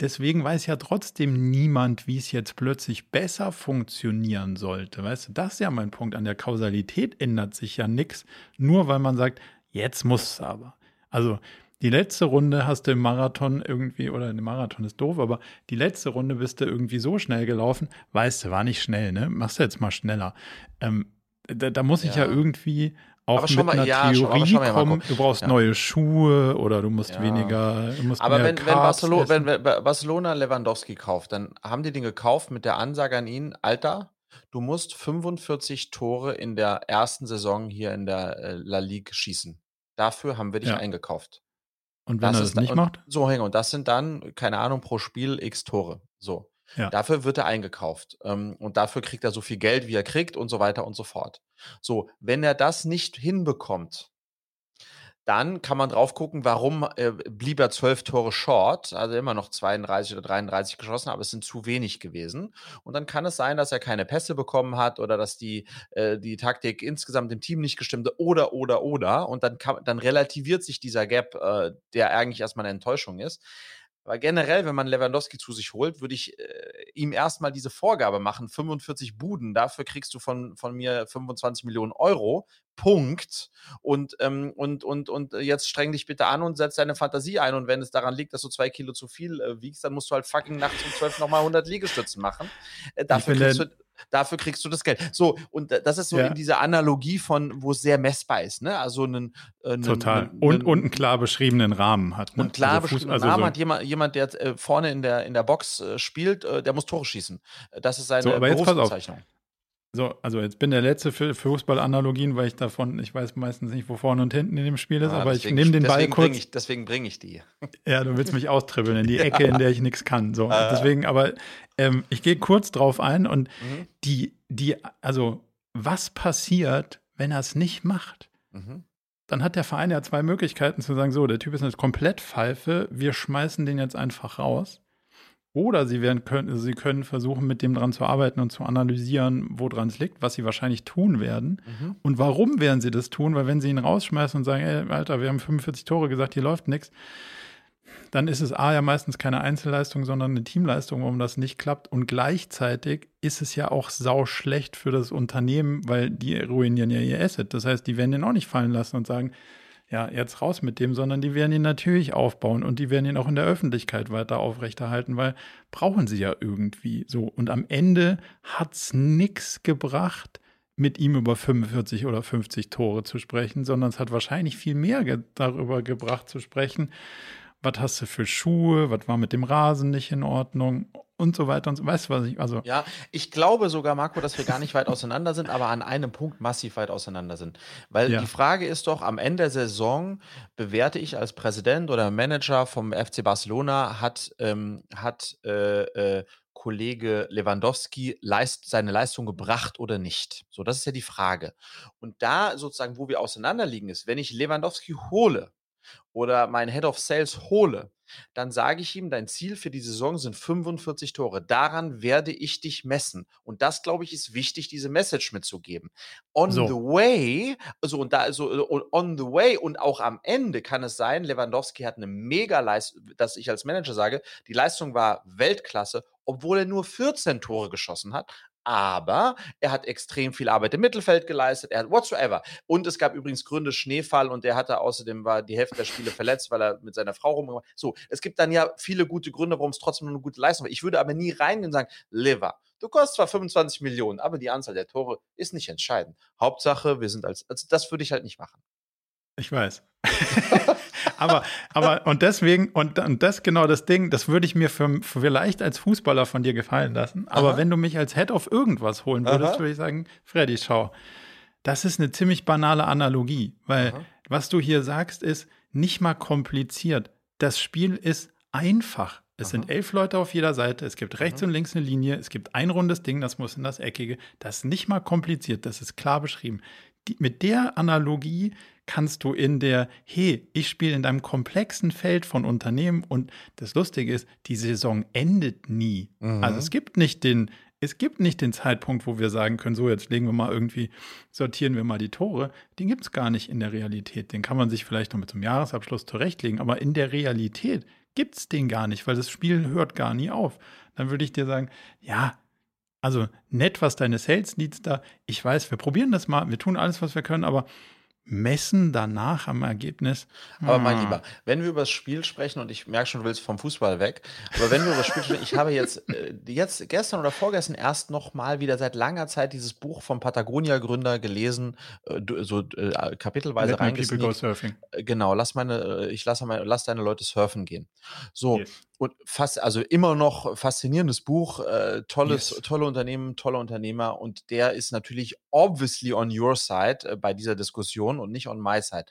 S1: Deswegen weiß ja trotzdem niemand, wie es jetzt plötzlich besser funktionieren sollte. Weißt du, das ist ja mein Punkt. An der Kausalität ändert sich ja nichts, nur weil man sagt, jetzt muss es aber. Also die letzte Runde hast du im Marathon irgendwie, oder im Marathon ist doof, aber die letzte Runde bist du irgendwie so schnell gelaufen, weißt du, war nicht schnell, ne? Machst du jetzt mal schneller. Ähm, da, da, muss ich ja, ja irgendwie auch mit mal, einer ja, Theorie schon, kommen. Du brauchst ja. neue Schuhe oder du musst weniger. Du musst
S2: aber wenn, wenn, Barcelona, wenn, wenn Barcelona Lewandowski kauft, dann haben die den gekauft mit der Ansage an ihn, Alter, du musst 45 Tore in der ersten Saison hier in der äh, La Ligue schießen. Dafür haben wir dich eingekauft.
S1: Und wenn das er das nicht
S2: und,
S1: macht?
S2: So, hängen. Und das sind dann, keine Ahnung, pro Spiel x Tore. So. Ja. Dafür wird er eingekauft. Ähm, und dafür kriegt er so viel Geld, wie er kriegt und so weiter und so fort. So, wenn er das nicht hinbekommt, dann kann man drauf gucken, warum äh, blieb er zwölf Tore short, also immer noch 32 oder 33 geschossen, aber es sind zu wenig gewesen. Und dann kann es sein, dass er keine Pässe bekommen hat oder dass die, äh, die Taktik insgesamt im Team nicht gestimmte oder, oder, oder. Und dann, kann, dann relativiert sich dieser Gap, äh, der eigentlich erstmal eine Enttäuschung ist. Aber generell, wenn man Lewandowski zu sich holt, würde ich äh, ihm erstmal diese Vorgabe machen: 45 Buden, dafür kriegst du von, von mir 25 Millionen Euro. Punkt. Und, ähm, und, und, und jetzt streng dich bitte an und setz deine Fantasie ein. Und wenn es daran liegt, dass du zwei Kilo zu viel äh, wiegst, dann musst du halt fucking nachts um zwölf nochmal 100 Liegestützen machen. Äh, dafür kriegst du dafür kriegst du das Geld. So, und das ist so ja. in dieser Analogie von, wo es sehr messbar ist, ne? Also einen,
S1: äh, einen Total. Einen, und, und einen klar beschriebenen Rahmen hat.
S2: Ne? Und klar also beschriebenen also Rahmen so hat jemand, jemand, der äh, vorne in der, in der Box äh, spielt, äh, der muss Tore schießen. Das ist seine so, aber Berufsbezeichnung. Jetzt pass auf.
S1: So, also jetzt bin der Letzte für, für Fußballanalogien, weil ich davon, ich weiß meistens nicht, wo vorne und hinten in dem Spiel ist, ah, aber deswegen, ich nehme den Ball kurz.
S2: Bring ich, deswegen bringe ich die.
S1: Ja, du willst mich austribbeln in die Ecke, in der ich nichts kann. So, äh. deswegen, aber ähm, ich gehe kurz drauf ein und mhm. die, die, also was passiert, wenn er es nicht macht? Mhm. Dann hat der Verein ja zwei Möglichkeiten zu sagen, so, der Typ ist eine komplett Pfeife, wir schmeißen den jetzt einfach raus. Oder sie, werden, können, sie können versuchen, mit dem dran zu arbeiten und zu analysieren, woran es liegt, was sie wahrscheinlich tun werden. Mhm. Und warum werden sie das tun? Weil wenn sie ihn rausschmeißen und sagen, ey, Alter, wir haben 45 Tore gesagt, hier läuft nichts, dann ist es A ja meistens keine Einzelleistung, sondern eine Teamleistung, warum das nicht klappt. Und gleichzeitig ist es ja auch sau schlecht für das Unternehmen, weil die ruinieren ja ihr Asset. Das heißt, die werden den auch nicht fallen lassen und sagen, ja, jetzt raus mit dem, sondern die werden ihn natürlich aufbauen und die werden ihn auch in der Öffentlichkeit weiter aufrechterhalten, weil brauchen sie ja irgendwie so. Und am Ende hat es nichts gebracht, mit ihm über 45 oder 50 Tore zu sprechen, sondern es hat wahrscheinlich viel mehr ge darüber gebracht zu sprechen, was hast du für Schuhe, was war mit dem Rasen nicht in Ordnung und so weiter und so. Weißt du, was ich, also.
S2: Ja, ich glaube sogar, Marco, dass wir gar nicht weit auseinander sind, aber an einem Punkt massiv weit auseinander sind. Weil ja. die Frage ist doch, am Ende der Saison bewerte ich als Präsident oder Manager vom FC Barcelona, hat, ähm, hat äh, äh, Kollege Lewandowski leist, seine Leistung gebracht oder nicht? So, das ist ja die Frage. Und da sozusagen, wo wir auseinanderliegen, ist, wenn ich Lewandowski hole, oder meinen Head of Sales hole, dann sage ich ihm, dein Ziel für die Saison sind 45 Tore. Daran werde ich dich messen. Und das, glaube ich, ist wichtig, diese Message mitzugeben. On so. the way, also und da, also on the way und auch am Ende kann es sein, Lewandowski hat eine mega Leistung, dass ich als Manager sage, die Leistung war Weltklasse, obwohl er nur 14 Tore geschossen hat aber er hat extrem viel Arbeit im Mittelfeld geleistet, er hat whatsoever. Und es gab übrigens Gründe Schneefall und er hatte außerdem war die Hälfte der Spiele verletzt, weil er mit seiner Frau rumgemacht So, es gibt dann ja viele gute Gründe, warum es trotzdem eine gute Leistung war. Ich würde aber nie reingehen und sagen, Liver, du kostest zwar 25 Millionen, aber die Anzahl der Tore ist nicht entscheidend. Hauptsache, wir sind als, also das würde ich halt nicht machen.
S1: Ich weiß. aber, aber, und deswegen, und, und das genau das Ding, das würde ich mir für, für vielleicht als Fußballer von dir gefallen lassen. Aber Aha. wenn du mich als Head of irgendwas holen würdest, Aha. würde ich sagen, Freddy, schau, das ist eine ziemlich banale Analogie, weil Aha. was du hier sagst, ist nicht mal kompliziert. Das Spiel ist einfach. Es Aha. sind elf Leute auf jeder Seite. Es gibt rechts Aha. und links eine Linie. Es gibt ein rundes Ding, das muss in das Eckige. Das ist nicht mal kompliziert. Das ist klar beschrieben. Die, mit der Analogie kannst du in der, hey, ich spiele in deinem komplexen Feld von Unternehmen und das Lustige ist, die Saison endet nie. Mhm. Also es gibt nicht den, es gibt nicht den Zeitpunkt, wo wir sagen können, so jetzt legen wir mal irgendwie, sortieren wir mal die Tore. Den gibt es gar nicht in der Realität. Den kann man sich vielleicht noch mit zum Jahresabschluss zurechtlegen, aber in der Realität gibt es den gar nicht, weil das Spiel hört gar nie auf. Dann würde ich dir sagen, ja, also nett, was deine Sales Needs da. Ich weiß, wir probieren das mal, wir tun alles, was wir können, aber messen danach am Ergebnis.
S2: Aber mein ah. Lieber, wenn wir über das Spiel sprechen, und ich merke schon, du willst vom Fußball weg, aber wenn wir über das Spiel sprechen, ich habe jetzt, äh, jetzt gestern oder vorgestern erst noch mal wieder seit langer Zeit dieses Buch vom Patagonia-Gründer gelesen, äh, so äh, kapitelweise reingesneakt. Genau, lass meine, ich lasse meine, lass deine Leute surfen gehen. So, yes. Und fast, also immer noch faszinierendes Buch, äh, tolles, yes. tolle Unternehmen, tolle Unternehmer und der ist natürlich obviously on your side äh, bei dieser Diskussion und nicht on my side.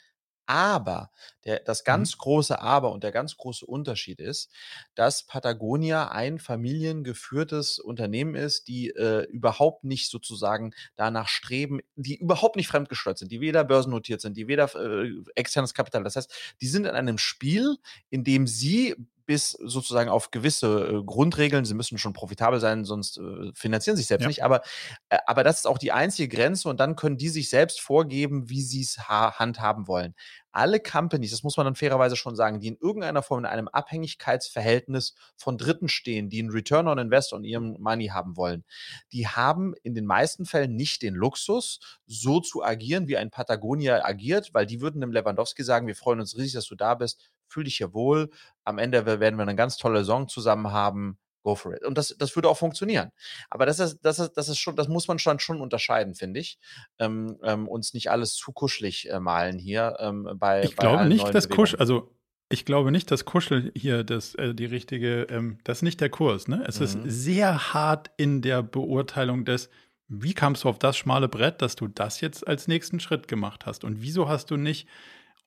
S2: Aber der, das mhm. ganz mhm. große Aber und der ganz große Unterschied ist, dass Patagonia ein familiengeführtes Unternehmen ist, die äh, überhaupt nicht sozusagen danach streben, die überhaupt nicht fremdgesteuert sind, die weder börsennotiert sind, die weder äh, externes Kapital. Das heißt, die sind in einem Spiel, in dem sie bis sozusagen auf gewisse äh, Grundregeln. Sie müssen schon profitabel sein, sonst äh, finanzieren sich selbst ja. nicht. Aber, äh, aber das ist auch die einzige Grenze und dann können die sich selbst vorgeben, wie sie es ha handhaben wollen. Alle Companies, das muss man dann fairerweise schon sagen, die in irgendeiner Form in einem Abhängigkeitsverhältnis von Dritten stehen, die einen Return on Invest on ihrem Money haben wollen, die haben in den meisten Fällen nicht den Luxus, so zu agieren, wie ein Patagonia agiert, weil die würden dem Lewandowski sagen, wir freuen uns riesig, dass du da bist, fühl dich hier wohl. Am Ende werden wir eine ganz tolle Saison zusammen haben. Go for it. Und das, das würde auch funktionieren. Aber das ist, das ist, das ist schon, das muss man schon, schon unterscheiden, finde ich. Ähm, ähm, uns nicht alles zu kuschelig äh, malen hier ähm, bei.
S1: Ich bei glaube nicht, dass Kuschel, also ich glaube nicht, dass Kuschel hier das, äh, die richtige, ähm, das ist nicht der Kurs. Ne? Es mhm. ist sehr hart in der Beurteilung des, wie kamst du auf das schmale Brett, dass du das jetzt als nächsten Schritt gemacht hast? Und wieso hast du nicht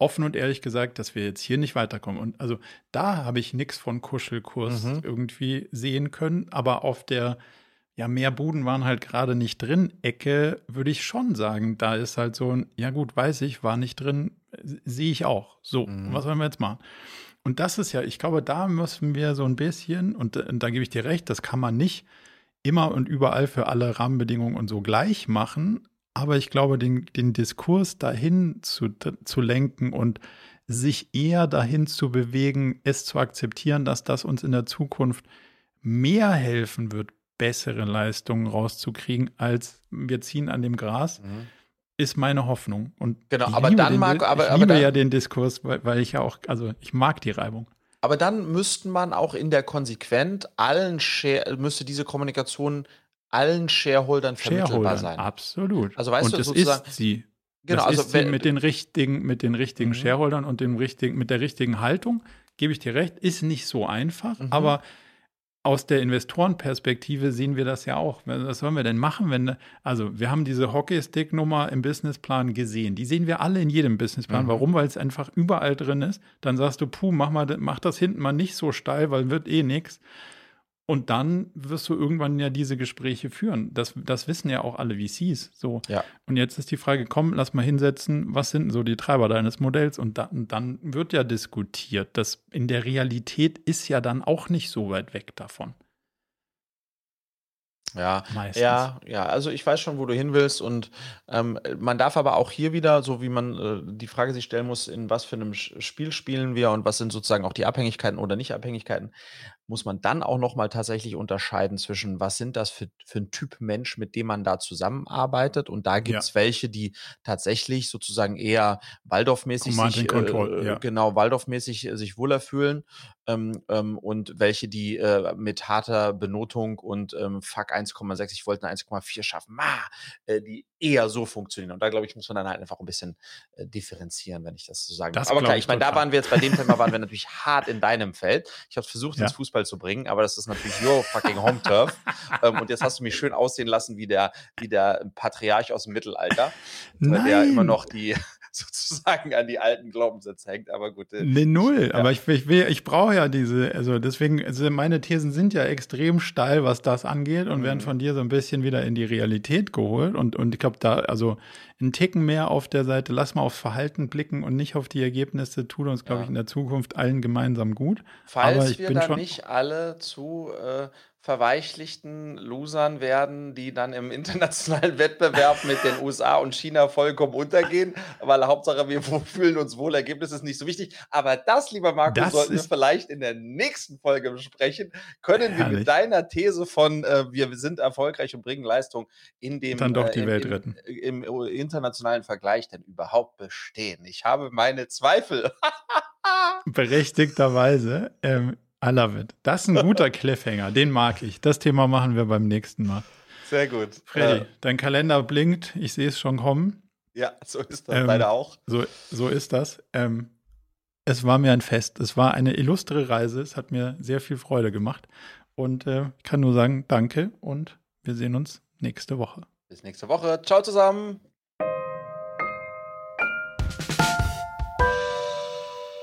S1: offen und ehrlich gesagt, dass wir jetzt hier nicht weiterkommen. Und also da habe ich nichts von Kuschelkurs mhm. irgendwie sehen können, aber auf der ja, mehr Buden waren halt gerade nicht drin. Ecke würde ich schon sagen, da ist halt so ein, ja gut, weiß ich, war nicht drin, sehe ich auch. So, mhm. was wollen wir jetzt machen? Und das ist ja, ich glaube, da müssen wir so ein bisschen, und, und da gebe ich dir recht, das kann man nicht immer und überall für alle Rahmenbedingungen und so gleich machen. Aber ich glaube, den, den Diskurs dahin zu, zu lenken und sich eher dahin zu bewegen, es zu akzeptieren, dass das uns in der Zukunft mehr helfen wird, bessere Leistungen rauszukriegen, als wir ziehen an dem Gras, mhm. ist meine Hoffnung. Und
S2: genau, aber dann
S1: den,
S2: mag, aber,
S1: ich
S2: aber
S1: liebe
S2: dann,
S1: ja den Diskurs, weil, weil ich ja auch, also ich mag die Reibung.
S2: Aber dann müssten man auch in der Konsequent allen Share, müsste diese Kommunikation allen Shareholdern vermittelbar sein.
S1: Absolut.
S2: Also weißt
S1: und
S2: du,
S1: das sozusagen, ist sie. Genau, das also sie mit den richtigen, mit den richtigen mhm. Shareholdern und dem richtigen, mit der richtigen Haltung, gebe ich dir recht, ist nicht so einfach, mhm. aber aus der Investorenperspektive sehen wir das ja auch. Was sollen wir denn machen, wenn, also wir haben diese Hockeystick-Nummer im Businessplan gesehen. Die sehen wir alle in jedem Businessplan. Mhm. Warum? Weil es einfach überall drin ist. Dann sagst du, puh, mach mal, mach das hinten mal nicht so steil, weil wird eh nichts. Und dann wirst du irgendwann ja diese Gespräche führen. Das, das wissen ja auch alle VCs. So.
S2: Ja.
S1: Und jetzt ist die Frage, komm, lass mal hinsetzen, was sind so die Treiber deines Modells? Und dann, dann wird ja diskutiert. Das in der Realität ist ja dann auch nicht so weit weg davon.
S2: Ja, Meistens. ja, ja. Also ich weiß schon, wo du hin willst und ähm, man darf aber auch hier wieder, so wie man äh, die Frage sich stellen muss, in was für einem Spiel spielen wir und was sind sozusagen auch die Abhängigkeiten oder Nicht-Abhängigkeiten muss man dann auch noch mal tatsächlich unterscheiden zwischen, was sind das für, für ein Typ Mensch, mit dem man da zusammenarbeitet. Und da gibt es ja. welche, die tatsächlich sozusagen eher Waldorfmäßig sich, äh, ja. genau, Waldorfmäßig äh, sich wohler fühlen ähm, ähm, und welche, die äh, mit harter Benotung und ähm, Fuck 1,6, ich wollte eine 1,4 schaffen, ma, äh, die eher so funktionieren. Und da, glaube ich, muss man dann halt einfach ein bisschen äh, differenzieren, wenn ich das so sagen
S1: darf. Aber klar, ich meine,
S2: da waren wir jetzt bei dem Thema, waren wir natürlich hart in deinem Feld. Ich habe versucht, ja. ins Fußball zu bringen, aber das ist natürlich your fucking home turf. ähm, und jetzt hast du mich schön aussehen lassen wie der, wie der Patriarch aus dem Mittelalter,
S1: Nein.
S2: der immer noch die sozusagen an die alten Glaubenssätze hängt. Aber gut.
S1: Äh, nee, null. Ja. Aber ich, ich, will, ich brauche ja diese, also deswegen, also meine Thesen sind ja extrem steil, was das angeht und mhm. werden von dir so ein bisschen wieder in die Realität geholt. Und, und ich glaube, da, also ein Ticken mehr auf der Seite, lass mal aufs Verhalten blicken und nicht auf die Ergebnisse, tut uns, glaube ja. ich, in der Zukunft allen gemeinsam gut.
S2: Falls Aber ich wir bin da schon nicht alle zu äh, verweichlichten Losern werden, die dann im internationalen Wettbewerb mit den USA und China vollkommen untergehen, weil Hauptsache wir fühlen uns wohl, Ergebnis ist nicht so wichtig. Aber das, lieber Marco, das sollten wir vielleicht in der nächsten Folge besprechen. Können wir mit deiner These von äh, wir sind erfolgreich und bringen Leistung in dem
S1: dann doch die
S2: äh,
S1: Welt retten.
S2: Im, im, internationalen Vergleich denn überhaupt bestehen? Ich habe meine Zweifel.
S1: Berechtigterweise. Ähm, I love it. Das ist ein guter Cliffhanger, den mag ich. Das Thema machen wir beim nächsten Mal.
S2: Sehr gut.
S1: Freddy, äh, dein Kalender blinkt, ich sehe es schon kommen.
S2: Ja, so ist das ähm, leider auch.
S1: So, so ist das. Ähm, es war mir ein Fest. Es war eine illustre Reise. Es hat mir sehr viel Freude gemacht. Und äh, ich kann nur sagen, danke und wir sehen uns nächste Woche.
S2: Bis nächste Woche. Ciao zusammen.